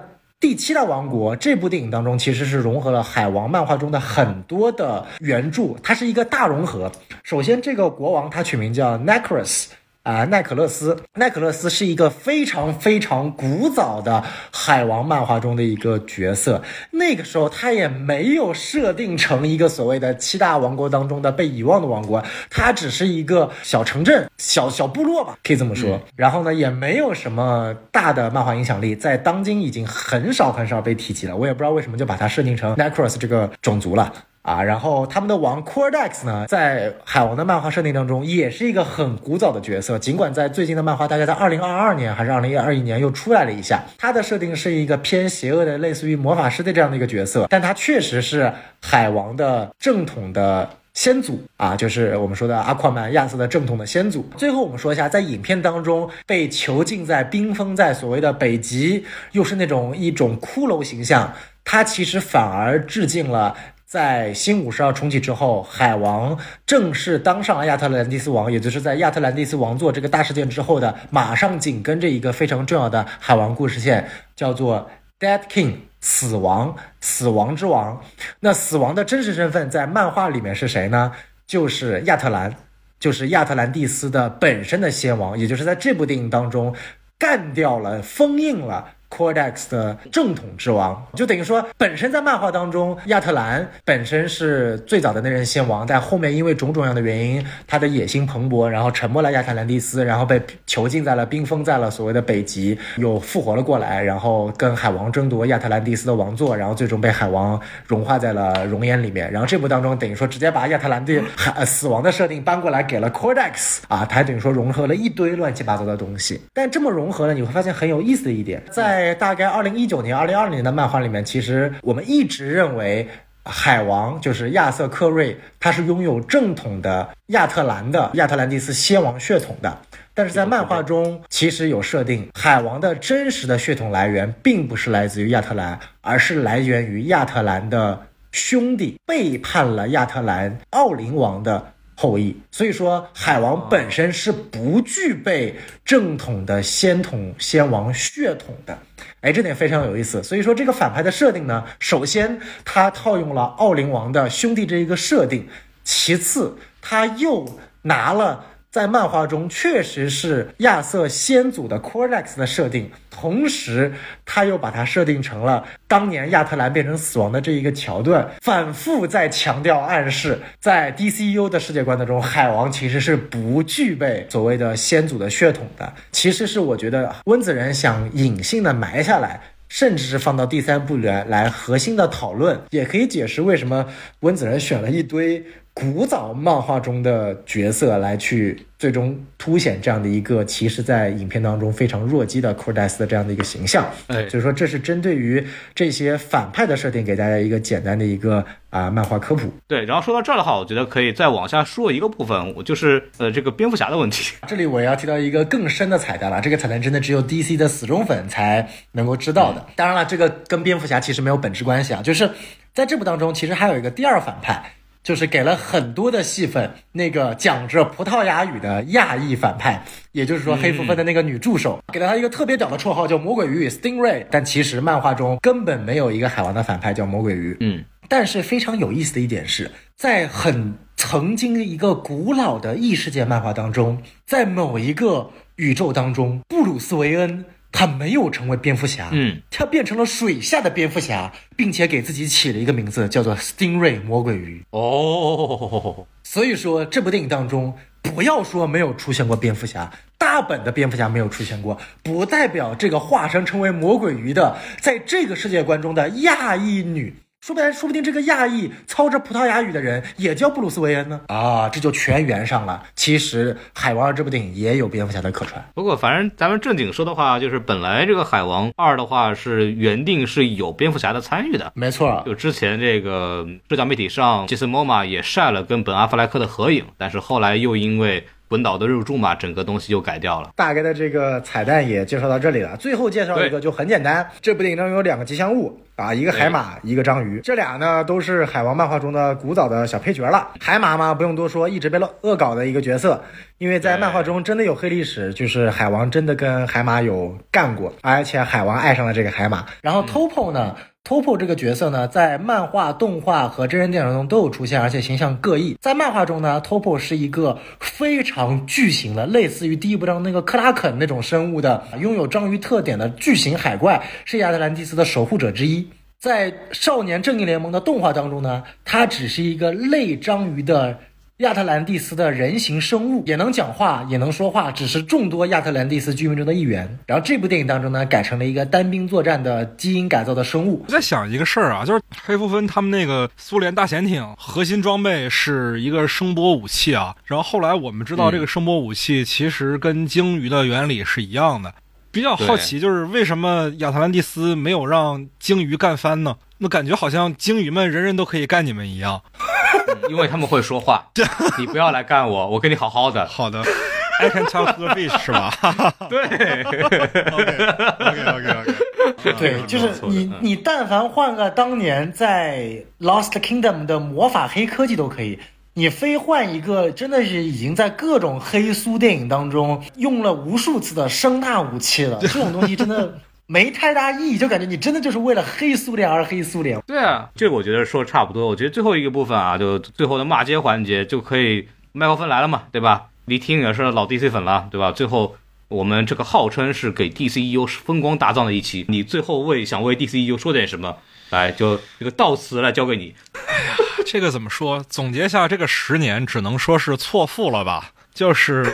[SPEAKER 3] 第七大王国这部电影当中，其实是融合了海王漫画中的很多的原著，它是一个大融合。首先，这个国王他取名叫 Necros，啊、奈可勒斯。奈可勒斯是一个非常非常古早的海王漫画中的一个角色。那个时候他也没有设定成一个所谓的七大王国当中的被遗忘的王国，他只是一个小城镇、小小部落吧，可以这么说。然后呢，也没有什么大的漫画影响力，在当今已经很少很少被提及了。我也不知道为什么就把它设定成 Necros 这个种族了。啊，然后他们的王 Cordex 呢，在海王的漫画设定当中，也是一个很古早的角色。尽管在最近的漫画，大概在二零二二年还是二零二一年又出来了一下，他的设定是一个偏邪恶的，类似于魔法师的这样的一个角色，但他确实是海王的正统的。先祖啊，就是我们说的阿夸曼亚瑟的正统的先祖。最后我们说一下，在影片当中被囚禁在冰封在所谓的北极，又是那种一种骷髅形象，他其实反而致敬了。在新五十二重启之后，海王正式当上了亚特兰蒂斯王，也就是在亚特兰蒂斯王座这个大事件之后的，马上紧跟着一个非常重要的海王故事线，叫做 Dead King 死亡，死亡之王。那死亡的真实身份在漫画里面是谁呢？就是亚特兰，就是亚特兰蒂斯的本身的先王，也就是在这部电影当中干掉了、封印了。Cordex 的正统之王，就等于说，本身在漫画当中，亚特兰本身是最早的那任先王，但后面因为种种样的原因，他的野心蓬勃，然后沉没了亚特兰蒂斯，然后被囚禁在了冰封在了所谓的北极，又复活了过来，然后跟海王争夺亚特兰蒂斯的王座，然后最终被海王融化在了熔岩里面。然后这部当中等于说直接把亚特兰蒂海死亡的设定搬过来给了 Cordex 啊，他等于说融合了一堆乱七八糟的东西。但这么融合呢，你会发现很有意思的一点，在在大概二零一九年、二零二零年的漫画里面，其实我们一直认为海王就是亚瑟克瑞，他是拥有正统的亚特兰的亚特兰蒂斯先王血统的。但是在漫画中，其实有设定，海王的真实的血统来源并不是来自于亚特兰，而是来源于亚特兰的兄弟背叛了亚特兰奥林王的。后裔，所以说海王本身是不具备正统的先统先王血统的，哎，这点非常有意思。所以说这个反派的设定呢，首先他套用了奥林王的兄弟这一个设定，其次他又拿了。在漫画中，确实是亚瑟先祖的 Cordex 的设定，同时他又把它设定成了当年亚特兰变成死亡的这一个桥段，反复在强调暗示，在 DCU 的世界观当中，海王其实是不具备所谓的先祖的血统的，其实是我觉得温子仁想隐性的埋下来。甚至是放到第三部里来核心的讨论，也可以解释为什么温子仁选了一堆古早漫画中的角色来去最终凸显这样的一个其实，在影片当中非常弱鸡的 Cordes 的这样的一个形象。
[SPEAKER 2] 哎，
[SPEAKER 3] 所以说这是针对于这些反派的设定，给大家一个简单的一个啊漫画科普。
[SPEAKER 2] 对，然后说到这儿的话，我觉得可以再往下说一个部分，我就是呃这个蝙蝠侠的问题。[LAUGHS]
[SPEAKER 3] 这里我要提到一个更深的彩蛋了，这个彩蛋真的只有 DC 的死忠粉才能够知道的。当然了，这个跟蝙蝠侠其实没有本质关系啊，就是在这部当中，其实还有一个第二反派，就是给了很多的戏份，那个讲着葡萄牙语的亚裔反派，也就是说黑蝠分的那个女助手，给了他一个特别屌的绰号叫魔鬼鱼 Stingray，但其实漫画中根本没有一个海王的反派叫魔鬼鱼。
[SPEAKER 2] 嗯，
[SPEAKER 3] 但是非常有意思的一点是，在很曾经一个古老的异世界漫画当中，在某一个宇宙当中，布鲁斯韦恩他没有成为蝙蝠侠，
[SPEAKER 2] 嗯，
[SPEAKER 3] 他变成了水下的蝙蝠侠，并且给自己起了一个名字，叫做 Stingray 魔鬼鱼。
[SPEAKER 2] 哦，
[SPEAKER 3] 所以说，这部电影当中，不要说没有出现过蝙蝠侠，大本的蝙蝠侠没有出现过，不代表这个化身成为魔鬼鱼的，在这个世界观中的亚裔女。说不定，说不定这个亚裔操着葡萄牙语的人也叫布鲁斯韦恩呢啊，这就全圆上了。其实《海王二》这部电影也有蝙蝠侠的客串。
[SPEAKER 2] 不过反正咱们正经说的话，就是本来这个《海王二》的话是原定是有蝙蝠侠的参与的，
[SPEAKER 3] 没错，
[SPEAKER 2] 就之前这个社交媒体上，杰森·莫玛也晒了跟本·阿弗莱克的合影，但是后来又因为本岛的入驻嘛，整个东西就改掉了。
[SPEAKER 3] 大概的这个彩蛋也介绍到这里了。最后介绍一个就很简单，这部电影中有两个吉祥物啊，一个海马，一个章鱼。这俩呢都是海王漫画中的古早的小配角了。海马嘛不用多说，一直被恶搞的一个角色。因为在漫画中真的有黑历史，就是海王真的跟海马有干过，而且海王爱上了这个海马。然后 Topo 呢，Topo 这个角色呢，在漫画、动画和真人电影中都有出现，而且形象各异。在漫画中呢，Topo 是一个非常巨型的，类似于第一部中那个克拉肯那种生物的，拥有章鱼特点的巨型海怪，是亚特兰蒂斯的守护者之一。在少年正义联盟的动画当中呢，它只是一个类章鱼的。亚特兰蒂斯的人形生物也能讲话，也能说话，只是众多亚特兰蒂斯居民中的一员。然后这部电影当中呢，改成了一个单兵作战的基因改造的生物。
[SPEAKER 1] 我在想一个事儿啊，就是黑夫芬他们那个苏联大潜艇核心装备是一个声波武器啊。然后后来我们知道，这个声波武器其实跟鲸鱼的原理是一样的。比较好奇，就是为什么亚特兰蒂斯没有让鲸鱼干翻呢？那感觉好像鲸鱼们人人都可以干你们一样。
[SPEAKER 2] 因为他们会说话，[LAUGHS] 你不要来干我，我跟你好好的。
[SPEAKER 1] 好的，[LAUGHS] I can talk to fish 是吧？[LAUGHS]
[SPEAKER 2] 对
[SPEAKER 1] ，OK OK OK，
[SPEAKER 3] 对，就是你你但凡换个当年在 Lost Kingdom 的魔法黑科技都可以，你非换一个真的是已经在各种黑苏电影当中用了无数次的声纳武器了，这种东西真的。没太大意义，就感觉你真的就是为了黑苏联而黑苏联。
[SPEAKER 2] 对啊，这个我觉得说的差不多。我觉得最后一个部分啊，就最后的骂街环节就可以，麦克风来了嘛，对吧？李听也是老 DC 粉了，对吧？最后我们这个号称是给 DCEU 风光大葬的一期，你最后为想为 DCEU 说点什么？来，就这个悼词来交给你。
[SPEAKER 1] 哎呀，这个怎么说？总结下这个十年，只能说是错付了吧。就是，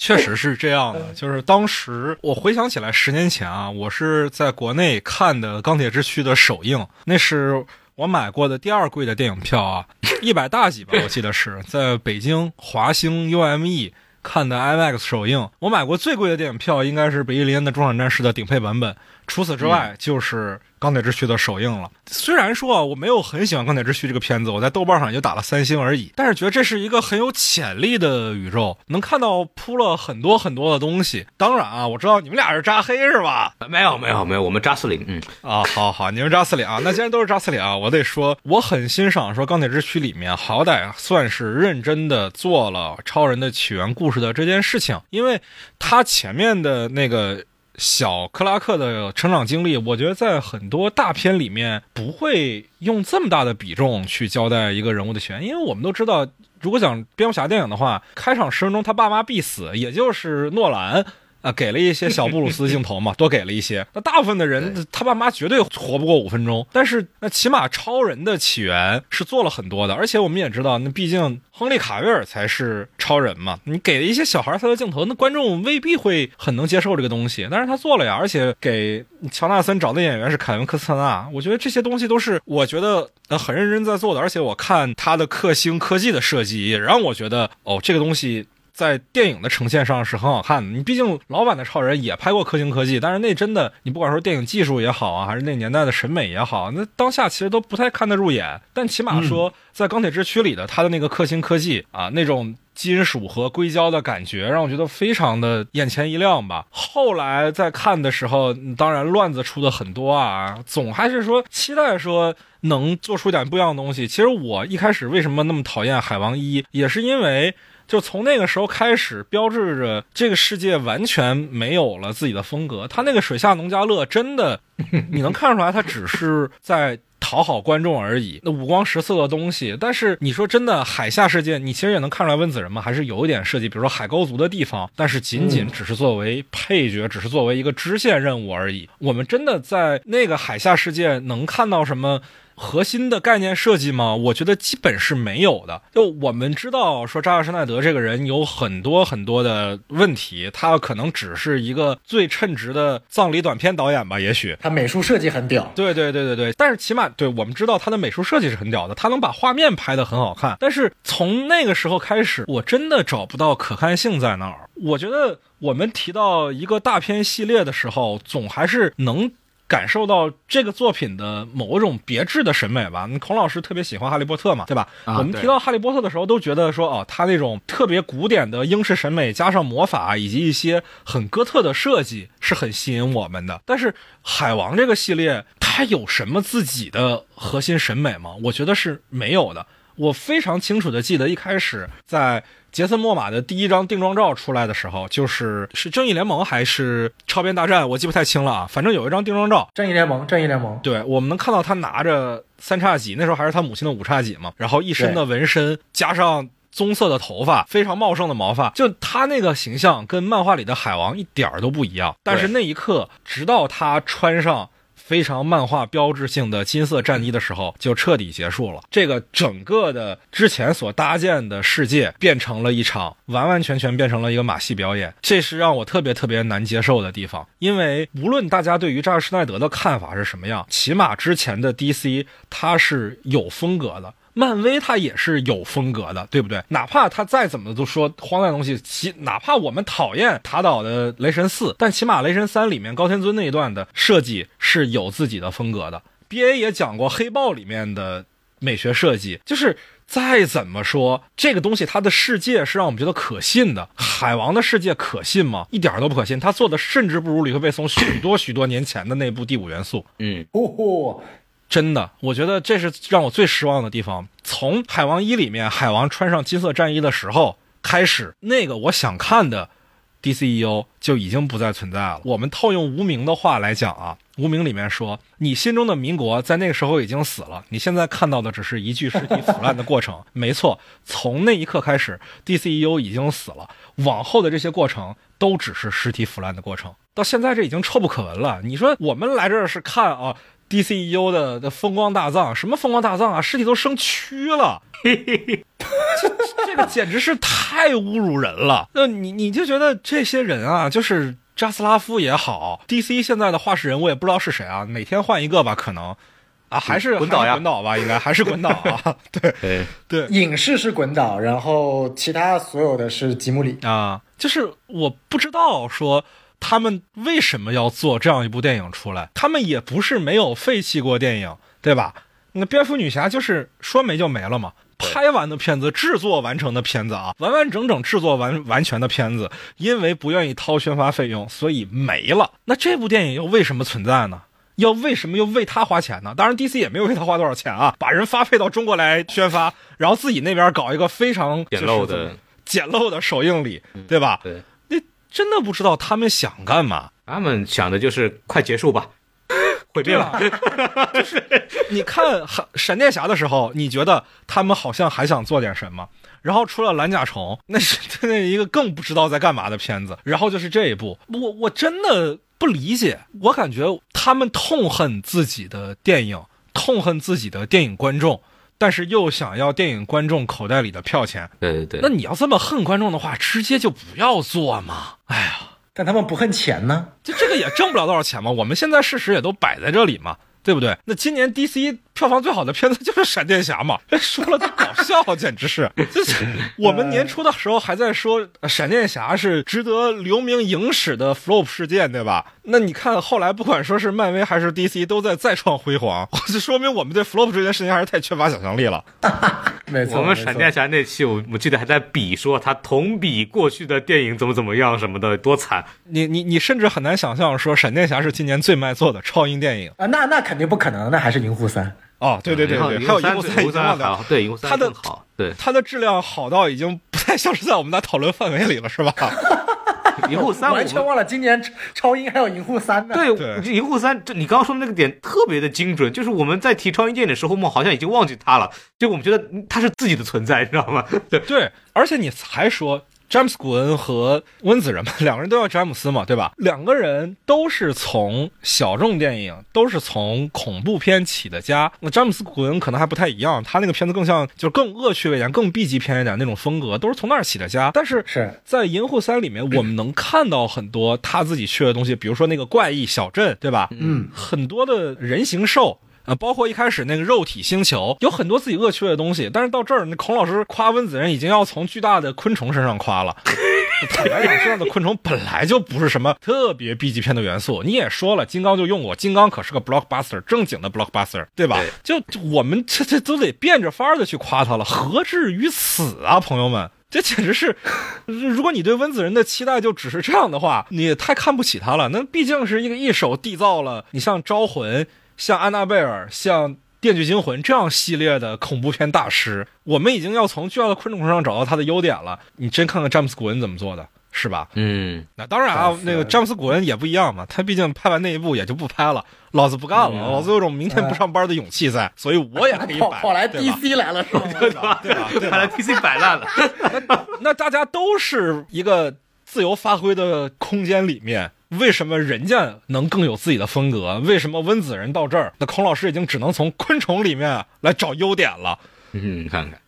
[SPEAKER 1] 确实是这样的。就是当时我回想起来，十年前啊，我是在国内看的《钢铁之躯》的首映，那是我买过的第二贵的电影票啊，一百大几吧，我记得是在北京华星 UME 看的 IMAX 首映。我买过最贵的电影票，应该是北利林的《中场战士》的顶配版本。除此之外，就是《钢铁之躯》的首映了。虽然说啊，我没有很喜欢《钢铁之躯》这个片子，我在豆瓣上也就打了三星而已。但是觉得这是一个很有潜力的宇宙，能看到铺了很多很多的东西。当然啊，我知道你们俩是扎黑是吧？
[SPEAKER 2] 没有没有没有，我们扎斯林。嗯
[SPEAKER 1] 啊，好好，你们扎斯林啊。那既然都是扎斯林啊，我得说，我很欣赏说《钢铁之躯》里面好歹算是认真的做了超人的起源故事的这件事情，因为他前面的那个。小克拉克的成长经历，我觉得在很多大片里面不会用这么大的比重去交代一个人物的起源，因为我们都知道，如果讲蝙蝠侠电影的话，开场十分钟他爸妈必死，也就是诺兰。啊，给了一些小布鲁斯镜头嘛，多给了一些。那大部分的人，他爸妈绝对活不过五分钟。但是，那起码超人的起源是做了很多的。而且我们也知道，那毕竟亨利卡维尔才是超人嘛。你给了一些小孩他的镜头，那观众未必会很能接受这个东西。但是他做了呀，而且给乔纳森找的演员是凯文科斯特纳。我觉得这些东西都是我觉得呃很认真在做的。而且我看他的克星科技的设计，也让我觉得哦，这个东西。在电影的呈现上是很好看的。你毕竟老版的超人也拍过氪星科技，但是那真的，你不管说电影技术也好啊，还是那年代的审美也好，那当下其实都不太看得入眼。但起码说，在钢铁之躯里的他的那个氪星科技啊，那种金属和硅胶的感觉，让我觉得非常的眼前一亮吧。后来在看的时候，当然乱子出的很多啊，总还是说期待说能做出点不一样的东西。其实我一开始为什么那么讨厌海王一，也是因为。就从那个时候开始，标志着这个世界完全没有了自己的风格。他那个水下农家乐真的，你能看出来，他只是在讨好观众而已。那五光十色的东西，但是你说真的，海下世界，你其实也能看出来，温子仁嘛，还是有一点设计，比如说海沟族的地方，但是仅仅只是作为配角，只是作为一个支线任务而已。我们真的在那个海下世界能看到什么？核心的概念设计吗？我觉得基本是没有的。就我们知道，说扎克施耐德这个人有很多很多的问题，他可能只是一个最称职的葬礼短片导演吧。也许
[SPEAKER 3] 他美术设计很屌，
[SPEAKER 1] 对对对对对。但是起码对我们知道他的美术设计是很屌的，他能把画面拍得很好看。但是从那个时候开始，我真的找不到可看性在那儿。我觉得我们提到一个大片系列的时候，总还是能。感受到这个作品的某种别致的审美吧。孔老师特别喜欢《哈利波特》嘛，对吧？我们提到《哈利波特》的时候，都觉得说，哦，他那种特别古典的英式审美，加上魔法以及一些很哥特的设计，是很吸引我们的。但是《海王》这个系列，它有什么自己的核心审美吗？我觉得是没有的。我非常清楚的记得一开始在杰森·莫玛的第一张定妆照出来的时候，就是是正义联盟还是超编大战，我记不太清了啊。反正有一张定妆照，
[SPEAKER 3] 正义联盟，正义联盟，
[SPEAKER 1] 对我们能看到他拿着三叉戟，那时候还是他母亲的五叉戟嘛，然后一身的纹身加上。棕色的头发，非常茂盛的毛发，就他那个形象跟漫画里的海王一点儿都不一样。但是那一刻，直到他穿上非常漫画标志性的金色战衣的时候，就彻底结束了。这个整个的之前所搭建的世界，变成了一场完完全全变成了一个马戏表演。这是让我特别特别难接受的地方，因为无论大家对于扎尔施奈德的看法是什么样，起码之前的 DC 它是有风格的。漫威它也是有风格的，对不对？哪怕他再怎么都说荒诞东西，其哪怕我们讨厌塔岛的雷神四，但起码雷神三里面高天尊那一段的设计是有自己的风格的。B A 也讲过黑豹里面的美学设计，就是再怎么说这个东西，它的世界是让我们觉得可信的。海王的世界可信吗？一点都不可信。他做的甚至不如吕克贝松许多许多年前的那部第五元素。
[SPEAKER 2] 嗯，
[SPEAKER 3] 哦。
[SPEAKER 1] 真的，我觉得这是让我最失望的地方。从《海王一》里面，海王穿上金色战衣的时候开始，那个我想看的 DCEU 就已经不再存在了。我们套用无名的话来讲啊，无名里面说，你心中的民国在那个时候已经死了，你现在看到的只是一具尸体腐烂的过程。没错，从那一刻开始，DCEU 已经死了，往后的这些过程都只是尸体腐烂的过程。到现在这已经臭不可闻了。你说我们来这儿是看啊？DCU 的的风光大葬，什么风光大葬啊？尸体都生蛆了，这这个简直是太侮辱人了。那你你就觉得这些人啊，就是扎斯拉夫也好，DC 现在的画事人我也不知道是谁啊，每天换一个吧，可能啊，还是
[SPEAKER 2] 滚倒呀，
[SPEAKER 1] 滚倒吧，应该还是滚倒啊。[LAUGHS] 对
[SPEAKER 2] 对
[SPEAKER 1] 对，
[SPEAKER 3] 影视是滚倒，然后其他所有的是吉姆里
[SPEAKER 1] 啊，就是我不知道说。他们为什么要做这样一部电影出来？他们也不是没有废弃过电影，对吧？那蝙蝠女侠就是说没就没了嘛。拍完的片子，制作完成的片子啊，完完整整制作完完全的片子，因为不愿意掏宣发费用，所以没了。那这部电影又为什么存在呢？要为什么又为他花钱呢？当然，DC 也没有为他花多少钱啊，把人发配到中国来宣发，然后自己那边搞一个非常
[SPEAKER 2] 简陋的
[SPEAKER 1] 简陋的首映礼，对吧？
[SPEAKER 2] 对。
[SPEAKER 1] 真的不知道他们想干嘛，
[SPEAKER 2] 他们想的就是快结束吧，毁灭了。[LAUGHS]
[SPEAKER 1] 就是你看闪电侠的时候，你觉得他们好像还想做点什么，然后出了蓝甲虫，那是那一个更不知道在干嘛的片子，然后就是这一部，我我真的不理解，我感觉他们痛恨自己的电影，痛恨自己的电影观众。但是又想要电影观众口袋里的票钱，
[SPEAKER 2] 对对对。
[SPEAKER 1] 那你要这么恨观众的话，直接就不要做嘛。哎呀，
[SPEAKER 3] 但他们不恨钱呢，
[SPEAKER 1] 就这个也挣不了多少钱嘛。我们现在事实也都摆在这里嘛。对不对？那今年 DC 票房最好的片子就是闪电侠嘛？[LAUGHS] 这说了都搞笑，简直是。就 [LAUGHS] 是我们年初的时候还在说闪电侠是值得留名影史的 flop 事件，对吧？那你看后来不管说是漫威还是 DC 都在再创辉煌，[LAUGHS] 就说明我们对 flop 这件事情还是太缺乏想象力了。
[SPEAKER 3] 没错，
[SPEAKER 2] 我们闪电侠那期我我记得还在比说他同比过去的电影怎么怎么样什么的多惨。
[SPEAKER 1] 你你你甚至很难想象说闪电侠是今年最卖座的超英电影
[SPEAKER 3] 啊！那那肯定不可能，那还是银护三
[SPEAKER 1] 哦，对对对对，还有银护
[SPEAKER 2] 三，
[SPEAKER 1] 银护三
[SPEAKER 2] 好，对银护三更好，对
[SPEAKER 1] 它的质量好到已经不太像是在我们的讨论范围里了，是吧？[LAUGHS]
[SPEAKER 2] 银护三
[SPEAKER 3] 完全忘了今年超音还有银护三呢。
[SPEAKER 2] 对，银护三，这你刚刚说的那个点特别的精准，就是我们在提超音电影的时候，我们好像已经忘记它了，就我们觉得它是自己的存在，你知道吗？
[SPEAKER 1] 对 [LAUGHS] 对，而且你还说。詹姆斯·古恩和温子仁嘛，两个人都叫詹姆斯嘛，对吧？两个人都是从小众电影，都是从恐怖片起的家。那詹姆斯·古恩可能还不太一样，他那个片子更像，就是更恶趣味一点、更 B 级片一点那种风格，都是从那儿起的家。但是
[SPEAKER 3] 是
[SPEAKER 1] 在《银护三》里面，我们能看到很多他自己去的东西，比如说那个怪异小镇，对吧？
[SPEAKER 3] 嗯，
[SPEAKER 1] 很多的人形兽。啊，包括一开始那个肉体星球，有很多自己恶趣味的东西，但是到这儿，那孔老师夸温子仁已经要从巨大的昆虫身上夸了。[LAUGHS] 坦白讲，这样的昆虫本来就不是什么特别 B 级片的元素。你也说了，金刚就用过，金刚可是个 blockbuster，正经的 blockbuster，对吧？就我们这这都得变着法儿的去夸他了，何至于此啊，朋友们？这简直是，如果你对温子仁的期待就只是这样的话，你也太看不起他了。那毕竟是一个一手缔造了，你像招魂。像安娜贝尔，像电锯惊魂》这样系列的恐怖片大师，我们已经要从巨大的昆虫上找到他的优点了。你真看看詹姆斯·古恩怎么做的，是吧？
[SPEAKER 2] 嗯，
[SPEAKER 1] 那当然啊，那个詹姆斯·古恩也不一样嘛，他毕竟拍完那一部也就不拍了，老子不干了，老子有种明天不上班的勇气在，所以我也可以摆，
[SPEAKER 3] 跑跑来 DC 来了是吧？
[SPEAKER 2] 对吧？
[SPEAKER 1] 对吧对吧
[SPEAKER 2] 看来 DC 摆烂了。
[SPEAKER 1] 那大家都是一个自由发挥的空间里面，为什么人家能更有自己的风格？为什么温子仁到这儿，那孔老师已经只能从昆虫里面来找优点了？
[SPEAKER 2] 嗯，看看，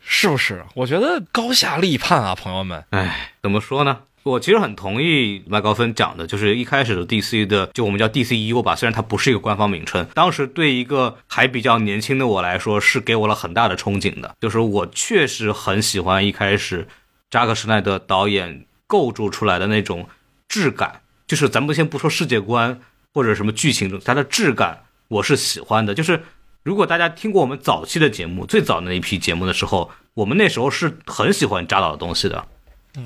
[SPEAKER 1] 是不是？我觉得高下立判啊，朋友们。
[SPEAKER 2] 哎，怎么说呢？我其实很同意麦高芬讲的，就是一开始的 DC 的，就我们叫 DCEU 吧，虽然它不是一个官方名称，当时对一个还比较年轻的我来说，是给我了很大的憧憬的。就是我确实很喜欢一开始扎克施奈德导演构筑出来的那种质感，就是咱们先不说世界观或者什么剧情，它的质感我是喜欢的。就是如果大家听过我们早期的节目，最早的那一批节目的时候，我们那时候是很喜欢扎导的东西的。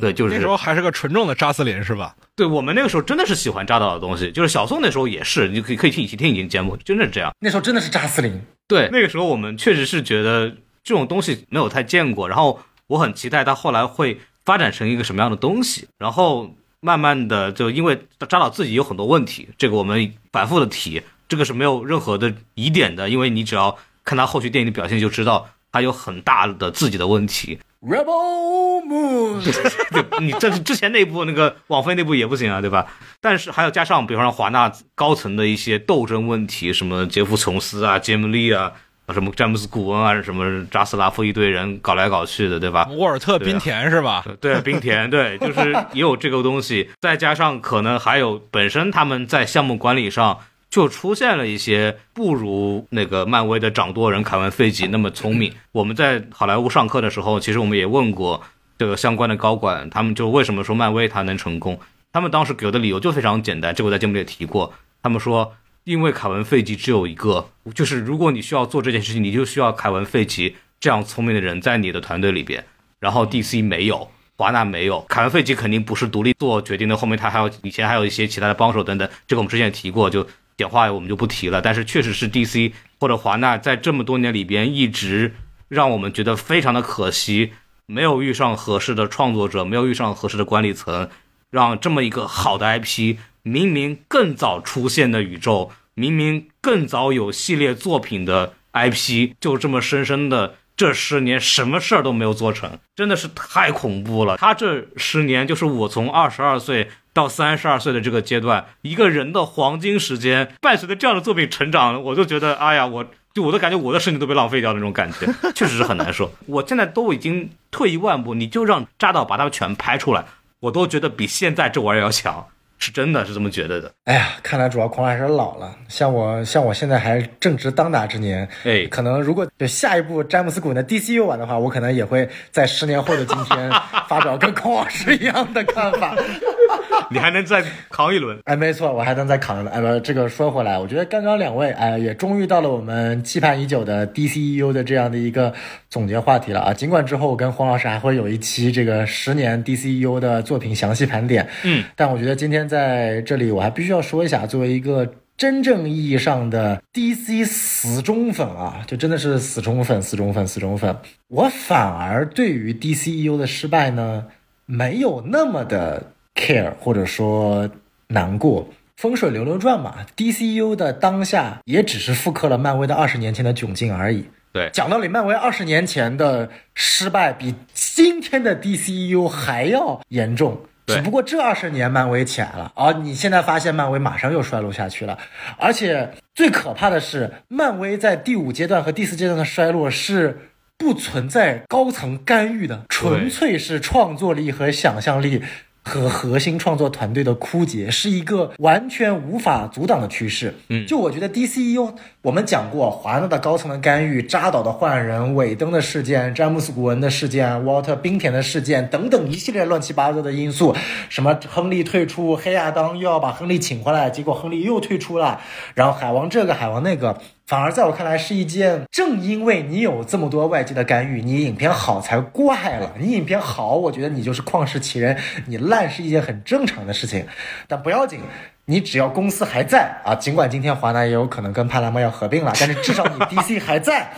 [SPEAKER 2] 对，就是
[SPEAKER 1] 那时候还是个纯正的扎斯林，是吧？
[SPEAKER 2] 对我们那个时候真的是喜欢扎导的东西，就是小宋那时候也是，你可以可以听以前听以前节目，真的是这样。
[SPEAKER 3] 那时候真的是扎斯林，
[SPEAKER 2] 对，那个时候我们确实是觉得这种东西没有太见过，然后我很期待它后来会发展成一个什么样的东西，然后慢慢的就因为扎导自己有很多问题，这个我们反复的提，这个是没有任何的疑点的，因为你只要看他后续电影的表现就知道他有很大的自己的问题。
[SPEAKER 3] Rebel Moon，[LAUGHS]
[SPEAKER 2] 对你这之前那部那个网飞那部也不行啊，对吧？但是还要加上，比方说华纳高层的一些斗争问题，什么杰夫·琼斯啊、杰姆利啊、什么詹姆斯·古恩啊、什么扎斯拉夫一堆人搞来搞去的，对吧？
[SPEAKER 1] 沃尔特·冰田是吧？
[SPEAKER 2] 对，冰田，对，就是也有这个东西，再加上可能还有本身他们在项目管理上就出现了一些不如那个漫威的掌舵人凯文·费吉那么聪明。我们在好莱坞上课的时候，其实我们也问过这个相关的高管，他们就为什么说漫威它能成功？他们当时给我的理由就非常简单，这个我在节目里也提过，他们说。因为凯文·费吉只有一个，就是如果你需要做这件事情，你就需要凯文·费吉这样聪明的人在你的团队里边。然后 DC 没有，华纳没有，凯文·费吉肯定不是独立做决定的，后面他还有以前还有一些其他的帮手等等，这个我们之前也提过，就简化我们就不提了。但是确实是 DC 或者华纳在这么多年里边一直让我们觉得非常的可惜，没有遇上合适的创作者，没有遇上合适的管理层，让这么一个好的 IP，明明更早出现的宇宙，明明更早有系列作品的 IP，就这么深深的。这十年什么事儿都没有做成，真的是太恐怖了。他这十年就是我从二十二岁到三十二岁的这个阶段，一个人的黄金时间，伴随着这样的作品成长，我就觉得，哎呀，我就我都感觉我的十年都被浪费掉那种感觉，[LAUGHS] 确实是很难受。我现在都已经退一万步，你就让扎导把他们全拍出来，我都觉得比现在这玩意儿要强，是真的是这么觉得的。
[SPEAKER 3] 哎呀，看来主要孔老还是老了。像我，像我现在还正值当打之年，
[SPEAKER 2] 哎
[SPEAKER 3] 可能如果对下一部詹姆斯·古恩的 DCU 版的话，我可能也会在十年后的今天发表跟孔老师一样的看法。[LAUGHS]
[SPEAKER 2] 你还能再扛一轮？
[SPEAKER 3] 哎，没错，我还能再扛着。哎，不，这个说回来，我觉得刚刚两位哎也终于到了我们期盼已久的 DCEU 的这样的一个总结话题了啊。尽管之后我跟黄老师还会有一期这个十年 DCEU 的作品详细盘点，
[SPEAKER 2] 嗯，
[SPEAKER 3] 但我觉得今天在这里我还必须要说一下，作为一个真正意义上的 DC 死忠粉啊，就真的是死忠粉、死忠粉、死忠粉，我反而对于 DCEU 的失败呢，没有那么的 care，或者说难过。风水流流转嘛，DCU 的当下也只是复刻了漫威的二十年前的窘境而已。
[SPEAKER 2] 对，
[SPEAKER 3] 讲道理，漫威二十年前的失败比今天的 DCU 还要严重。
[SPEAKER 2] 对。
[SPEAKER 3] 只不过这二十年漫威起来了，而你现在发现漫威马上又衰落下去了，而且最可怕的是，漫威在第五阶段和第四阶段的衰落是不存在高层干预的，纯粹是创作力和想象力。和核心创作团队的枯竭是一个完全无法阻挡的趋势。
[SPEAKER 2] 嗯
[SPEAKER 3] 就我觉得 DCEU 我们讲过华纳的高层的干预、扎导的换人、尾灯的事件、詹姆斯·古恩的事件、沃尔特·冰田的事件等等一系列乱七八糟的因素，什么亨利退出，黑亚当又要把亨利请回来，结果亨利又退出了，然后海王这个海王那个。反而在我看来是一件，正因为你有这么多外界的干预，你影片好才怪了。你影片好，我觉得你就是旷世奇人；你烂是一件很正常的事情。但不要紧，你只要公司还在啊，尽管今天华纳也有可能跟派拉蒙要合并了，但是至少你 DC 还在，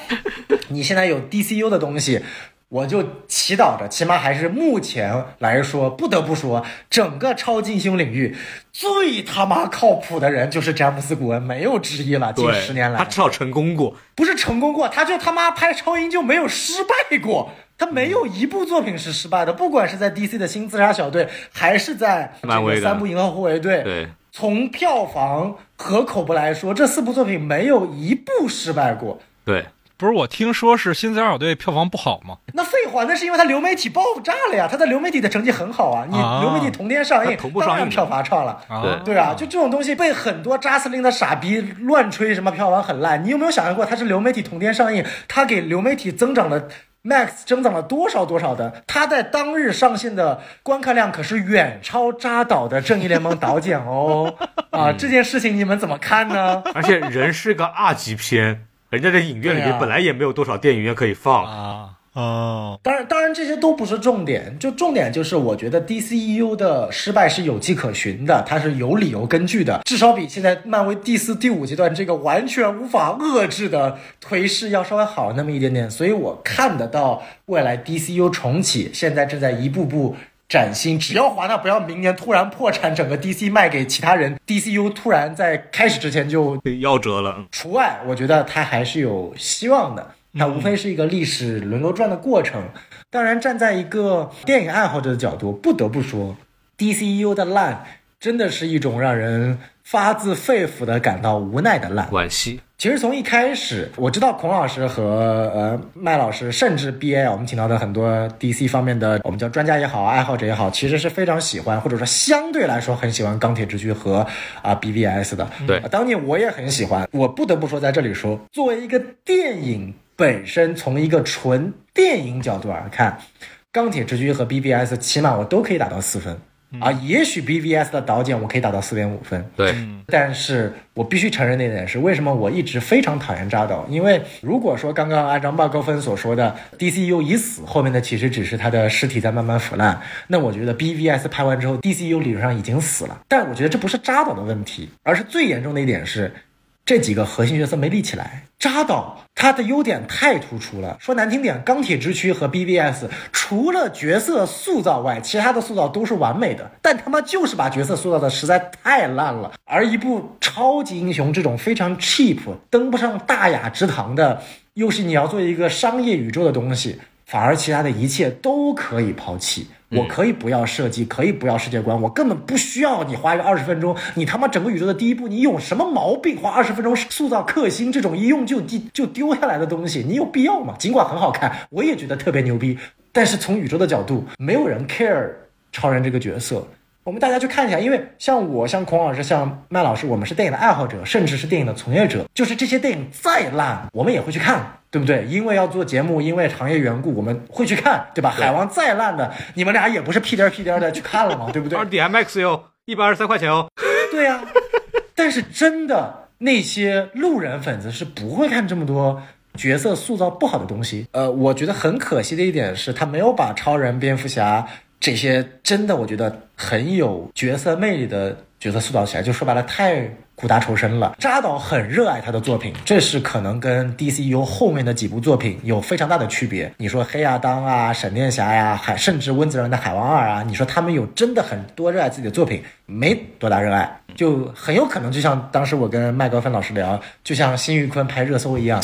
[SPEAKER 3] 你现在有 DCU 的东西。我就祈祷着，起码还是目前来说，不得不说，整个超级英雄领域最他妈靠谱的人就是詹姆斯·古恩，没有之一了。近十年来，
[SPEAKER 2] 他至少成功过，
[SPEAKER 3] 不是成功过，他就他妈拍超英就没有失败过，他没有一部作品是失败的，不管是在 DC 的新自杀小队，还是在
[SPEAKER 2] 漫威
[SPEAKER 3] 的三部银河护卫队，
[SPEAKER 2] 对，
[SPEAKER 3] 从票房和口碑来说，这四部作品没有一部失败过，
[SPEAKER 2] 对。
[SPEAKER 1] 不是我听说是新自杀小队票房不好吗？
[SPEAKER 3] 那废话，那是因为它流媒体爆炸了呀。它在流媒体的成绩很好啊，你流媒体同天上映，当然票房差了。对对啊，就这种东西被很多扎斯林的傻逼乱吹什么票房很烂。你有没有想象过，它是流媒体同天上映，它给流媒体增长了 max 增长了多少多少的？他在当日上线的观看量可是远超扎导的《正义联盟》导剪哦。[LAUGHS] 啊，这件事情你们怎么看呢？
[SPEAKER 2] 而且人是个二级片。人家这影院里面本来也没有多少电影院可以放。
[SPEAKER 1] 啊。哦，
[SPEAKER 3] 当然当然这些都不是重点，就重点就是我觉得 DCEU 的失败是有迹可循的，它是有理由根据的，至少比现在漫威第四、第五阶段这个完全无法遏制的颓势要稍微好那么一点点，所以我看得到未来 DCU 重启，现在正在一步步。崭新，只要华纳不要明年突然破产，整个 DC 卖给其他人，DCU 突然在开始之前就
[SPEAKER 2] 夭折了。
[SPEAKER 3] 除外，我觉得它还是有希望的。它无非是一个历史轮流转的过程。当然，站在一个电影爱好者的角度，不得不说，DCU 的烂真的是一种让人发自肺腑的感到无奈的烂。
[SPEAKER 2] 惋惜。
[SPEAKER 3] 其实从一开始，我知道孔老师和呃麦老师，甚至 B A，我们请到的很多 D C 方面的，我们叫专家也好，爱好者也好，其实是非常喜欢，或者说相对来说很喜欢钢铁之躯和啊 B B S 的。
[SPEAKER 2] 对，
[SPEAKER 3] 当年我也很喜欢。我不得不说，在这里说，作为一个电影本身，从一个纯电影角度而看，钢铁之躯和 B B S，起码我都可以打到四分。啊，也许 BVS 的导剪我可以打到四点五分，
[SPEAKER 2] 对，
[SPEAKER 3] 但是我必须承认那一点是，为什么我一直非常讨厌扎导？因为如果说刚刚按照麦高芬所说的 DCU 已死，后面的其实只是他的尸体在慢慢腐烂，那我觉得 BVS 拍完之后，DCU 理论上已经死了。但我觉得这不是扎导的问题，而是最严重的一点是。这几个核心角色没立起来，扎导他的优点太突出了。说难听点，钢铁之躯和 BBS 除了角色塑造外，其他的塑造都是完美的，但他妈就是把角色塑造的实在太烂了。而一部超级英雄这种非常 cheap、登不上大雅之堂的，又是你要做一个商业宇宙的东西，反而其他的一切都可以抛弃。我可以不要设计，可以不要世界观，我根本不需要你花一个二十分钟。你他妈整个宇宙的第一步，你有什么毛病？花二十分钟塑造克星这种一用就丢就丢下来的东西，你有必要吗？尽管很好看，我也觉得特别牛逼，但是从宇宙的角度，没有人 care 超人这个角色。我们大家去看一下，因为像我、像孔老师、像麦老师，我们是电影的爱好者，甚至是电影的从业者。就是这些电影再烂，我们也会去看，对不对？因为要做节目，因为行业缘故，我们会去看，对吧？海王再烂的，你们俩也不是屁颠屁颠的 [LAUGHS] 去看了嘛，对不对？
[SPEAKER 2] 二 D M X 哟，一百二十三块钱哦。[LAUGHS]
[SPEAKER 3] 对呀，但是真的那些路人粉丝是不会看这么多角色塑造不好的东西。呃，我觉得很可惜的一点是他没有把超人、蝙蝠侠。这些真的，我觉得很有角色魅力的角色塑造起来，就说白了太苦大仇深了。扎导很热爱他的作品，这是可能跟 DCU 后面的几部作品有非常大的区别。你说黑亚当啊、闪电侠呀，海甚至温子仁的海王二啊，你说他们有真的很多热爱自己的作品，没多大热爱，就很有可能就像当时我跟麦高芬老师聊，就像辛玉坤拍热搜一样。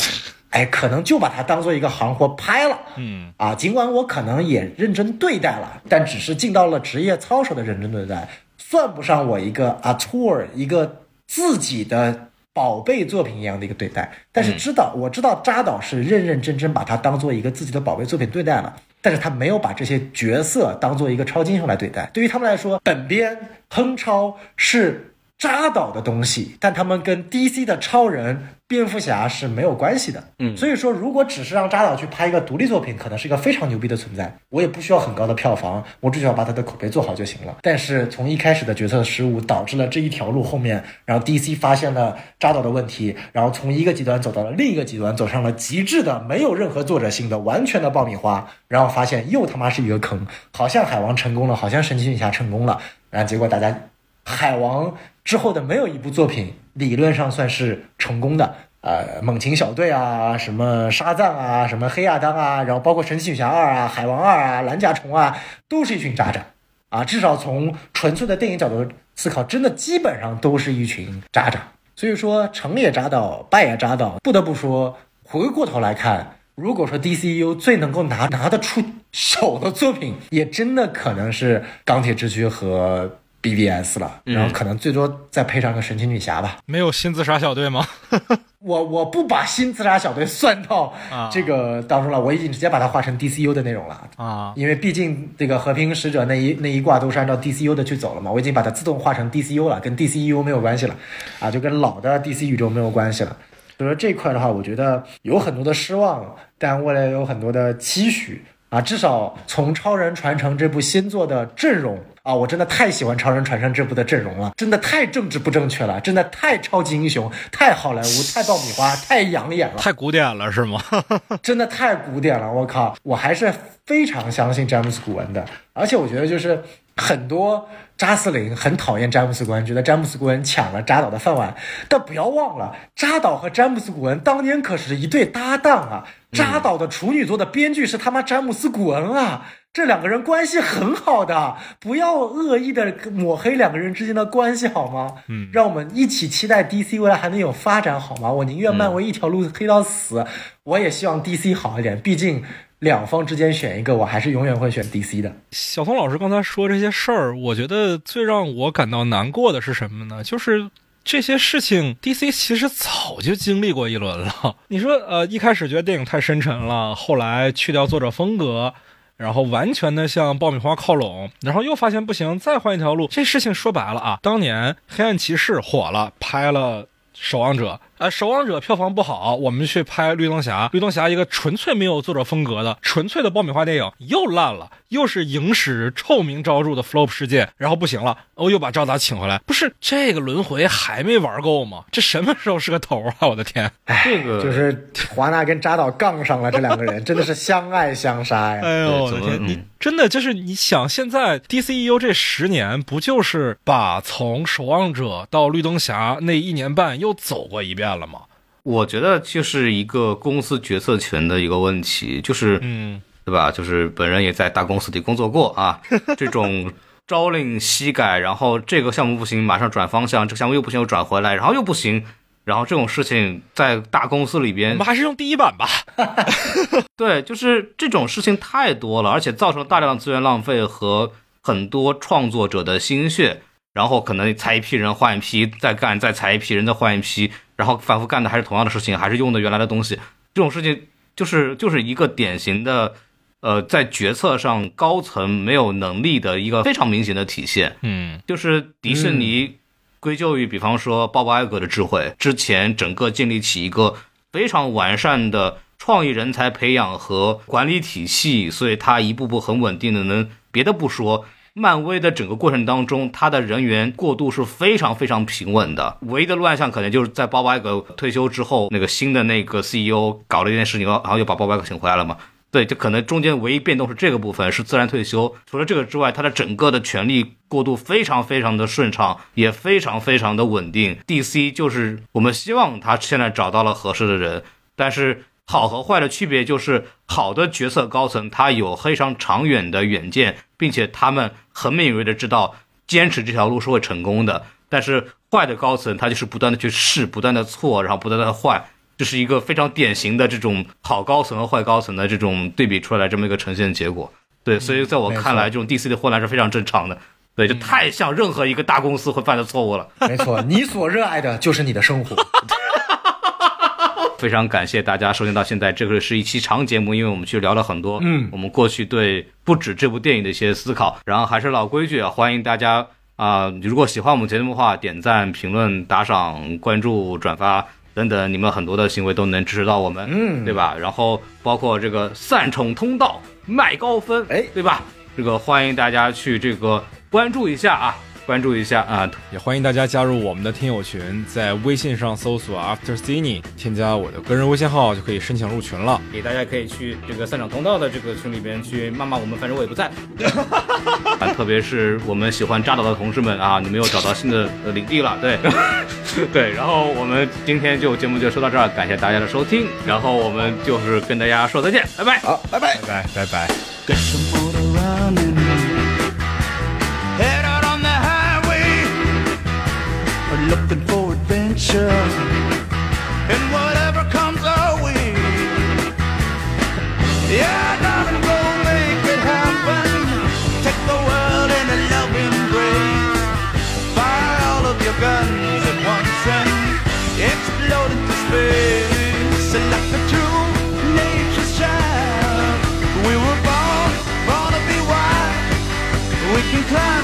[SPEAKER 3] 哎，可能就把它当做一个行活拍了，
[SPEAKER 1] 嗯
[SPEAKER 3] 啊，尽管我可能也认真对待了，但只是尽到了职业操守的认真对待，算不上我一个 a tour 一个自己的宝贝作品一样的一个对待。但是知道，我知道扎导是认认真真把它当做一个自己的宝贝作品对待了，但是他没有把这些角色当做一个超级英雄来对待。对于他们来说，本编亨超是。扎导的东西，但他们跟 DC 的超人、蝙蝠侠是没有关系的。
[SPEAKER 2] 嗯
[SPEAKER 3] 所以说如果只是让扎导去拍一个独立作品，可能是一个非常牛逼的存在，我也不需要很高的票房，我只需要把他的口碑做好就行了。但是从一开始的决策失误，导致了这一条路后面，然后 DC 发现了扎导的问题，然后从一个极端走到了另一个极端，走上了极致的没有任何作者性的完全的爆米花，然后发现又他妈是一个坑，好像海王成功了，好像神奇女侠成功了，然后结果大家海王之后的没有一部作品理论上算是成功的。呃，猛禽小队啊，什么沙赞啊，什么黑亚当啊，然后包括神奇女侠二啊、海王二啊、蓝甲虫啊，都是一群渣渣啊。至少从纯粹的电影角度思考，真的基本上都是一群渣渣。所以说，成也渣导，败也渣导。不得不说，回过头来看，如果说 DCU 最能够拿拿得出手的作品，也真的可能是钢铁之躯和 BVS 了，然后可能最多再配上个神奇女侠吧。
[SPEAKER 1] 没有新自杀小队吗？[LAUGHS]
[SPEAKER 3] 我我不把新自杀小队算到
[SPEAKER 1] 啊
[SPEAKER 3] 这个当中了，我已经直接把它划成 DCU 的内容了。
[SPEAKER 1] 啊，
[SPEAKER 3] 因为毕竟这个和平使者那一那一挂都是按照 DCU 的去走了嘛，我已经把它自动化成 DCU 了，跟 DCU 没有关系了，啊，就跟老的 DC 宇宙没有关系了。所以说这块的话，我觉得有很多的失望，但未来有很多的期许啊。至少从《超人传承》这部新作的阵容啊，我真的太喜欢《超人传承》这部的阵容了，真的太政治不正确了，真的太超级英雄，太好莱坞，太爆米花，太养眼了。
[SPEAKER 1] 太古典了是吗？[LAUGHS]
[SPEAKER 3] 真的太古典了，我靠！我还是非常相信詹姆斯·古恩的，而且我觉得就是很多扎斯林很讨厌詹姆斯·古恩，觉得詹姆斯·古恩抢了扎导的饭碗，但不要忘了，扎导和詹姆斯·古恩当年可是一对搭档啊！扎导的处女作的编剧是他妈詹姆斯·古恩啊！这两个人关系很好的，不要恶意的抹黑两个人之间的关系好吗？嗯，让我们一起期待 DC 未来还能有发展好吗？我宁愿漫威一条路黑到死，我也希望 DC 好一点。毕竟两方之间选一个，我还是永远会选 DC 的。
[SPEAKER 1] 小松老师刚才说这些事儿，我觉得最让我感到难过的是什么呢？就是这些事情，DC 其实早就经历过一轮了。你说，呃，一开始觉得电影太深沉了，后来去掉作者风格，然后完全的向爆米花靠拢，然后又发现不行，再换一条路。这事情说白了啊，当年黑暗骑士火了，拍了。守望者，呃，守望者票房不好，我们去拍绿灯侠，绿灯侠一个纯粹没有作者风格的、纯粹的爆米花电影又烂了，又是影史臭名昭著的 flop 事件，然后不行了，哦，又把赵达请回来，不是这个轮回还没玩够吗？这什么时候是个头啊？我的天！
[SPEAKER 2] 这个
[SPEAKER 3] 就是华纳跟扎导杠上了，这两个人真的是相爱相杀呀！[LAUGHS]
[SPEAKER 1] 哎呦，我的天！
[SPEAKER 2] 嗯
[SPEAKER 1] 你真的就是你想，现在 DCEU 这十年不就是把从守望者到绿灯侠那一年半又走过一遍了吗？
[SPEAKER 2] 我觉得就是一个公司决策权的一个问题，就是
[SPEAKER 1] 嗯，
[SPEAKER 2] 对吧？就是本人也在大公司里工作过啊，[LAUGHS] 这种朝令夕改，然后这个项目不行，马上转方向，这个项目又不行，又转回来，然后又不行，然后这种事情在大公司里边我
[SPEAKER 1] 们，还是用第一版吧。[LAUGHS] [LAUGHS]
[SPEAKER 2] 对，就是这种事情太多了，而且造成大量资源浪费和很多创作者的心血，然后可能裁一批人换一批，再干，再裁一批人再换一批，然后反复干的还是同样的事情，还是用的原来的东西，这种事情就是就是一个典型的。呃，在决策上高层没有能力的一个非常明显的体现，
[SPEAKER 1] 嗯
[SPEAKER 2] 就是迪士尼归咎于，比方说鲍勃艾格的智慧，之前整个建立起一个非常完善的创意人才培养和管理体系，所以他一步步很稳定的能。别的不说，漫威的整个过程当中，它的人员过渡是非常非常平稳的。唯一的乱象可能就是在鲍勃艾格退休之后，那个新的那个 CEO 搞了一件事情，然后又把鲍勃艾格请回来了嘛。对，就可能中间唯一变动是这个部分是自然退休。除了这个之外，他的整个的权力过渡非常非常的顺畅，也非常非常的稳定。DC 就是我们希望他现在找到了合适的人，但是好和坏的区别就是，好的决策高层他有非常长远的远见，并且他们很敏锐的知道坚持这条路是会成功的。但是坏的高层他就是不断的去试，不断的错，然后不断的换。这是一个非常典型的这种好高层和坏高层的这种对比出来这么一个呈现结果。对，所以在我看来，这种 DC 的混乱是非常正常的。对，就太像任何一个大公司会犯的错误了。
[SPEAKER 3] 没错，你所热爱的就是你的生活。[LAUGHS]
[SPEAKER 2] 非常感谢大家收听到现在，这个是一期长节目，因为我们去聊了很多，
[SPEAKER 3] 嗯
[SPEAKER 2] 我们过去对不止这部电影的一些思考。然后还是老规矩啊，欢迎大家啊，如果喜欢我们节目的话，点赞、评论、打赏、关注、转发等等，你们很多的行为都能支持到我们，
[SPEAKER 3] 嗯
[SPEAKER 2] 对吧？然后包括这个散宠通道卖高分，
[SPEAKER 3] 哎
[SPEAKER 2] 对吧？这个欢迎大家去这个关注一下啊，关注一下啊，
[SPEAKER 1] 也欢迎大家加入我们的听友群，在微信上搜索 After Cine，添加我的个人微信号就可以申请入群了。
[SPEAKER 2] 给大家可以去这个散场通道的这个群里边去骂骂我们，反正我也不在。[LAUGHS] 啊，特别是我们喜欢扎导的同事们啊，你们又找到新的呃领地了，对，[LAUGHS] 对。然后我们今天就节目就说到这儿，感谢大家的收听，然后我们就是跟大家说再见，拜拜。
[SPEAKER 3] 好，拜拜。
[SPEAKER 1] 拜拜拜拜。
[SPEAKER 4] Looking for adventure. And whatever comes our way. Yeah, darling, go make it happen. Take the world in a loving embrace. Fire all of your guns at once and explode into space. Like a true nature's child, we were born, born to be wild. We can climb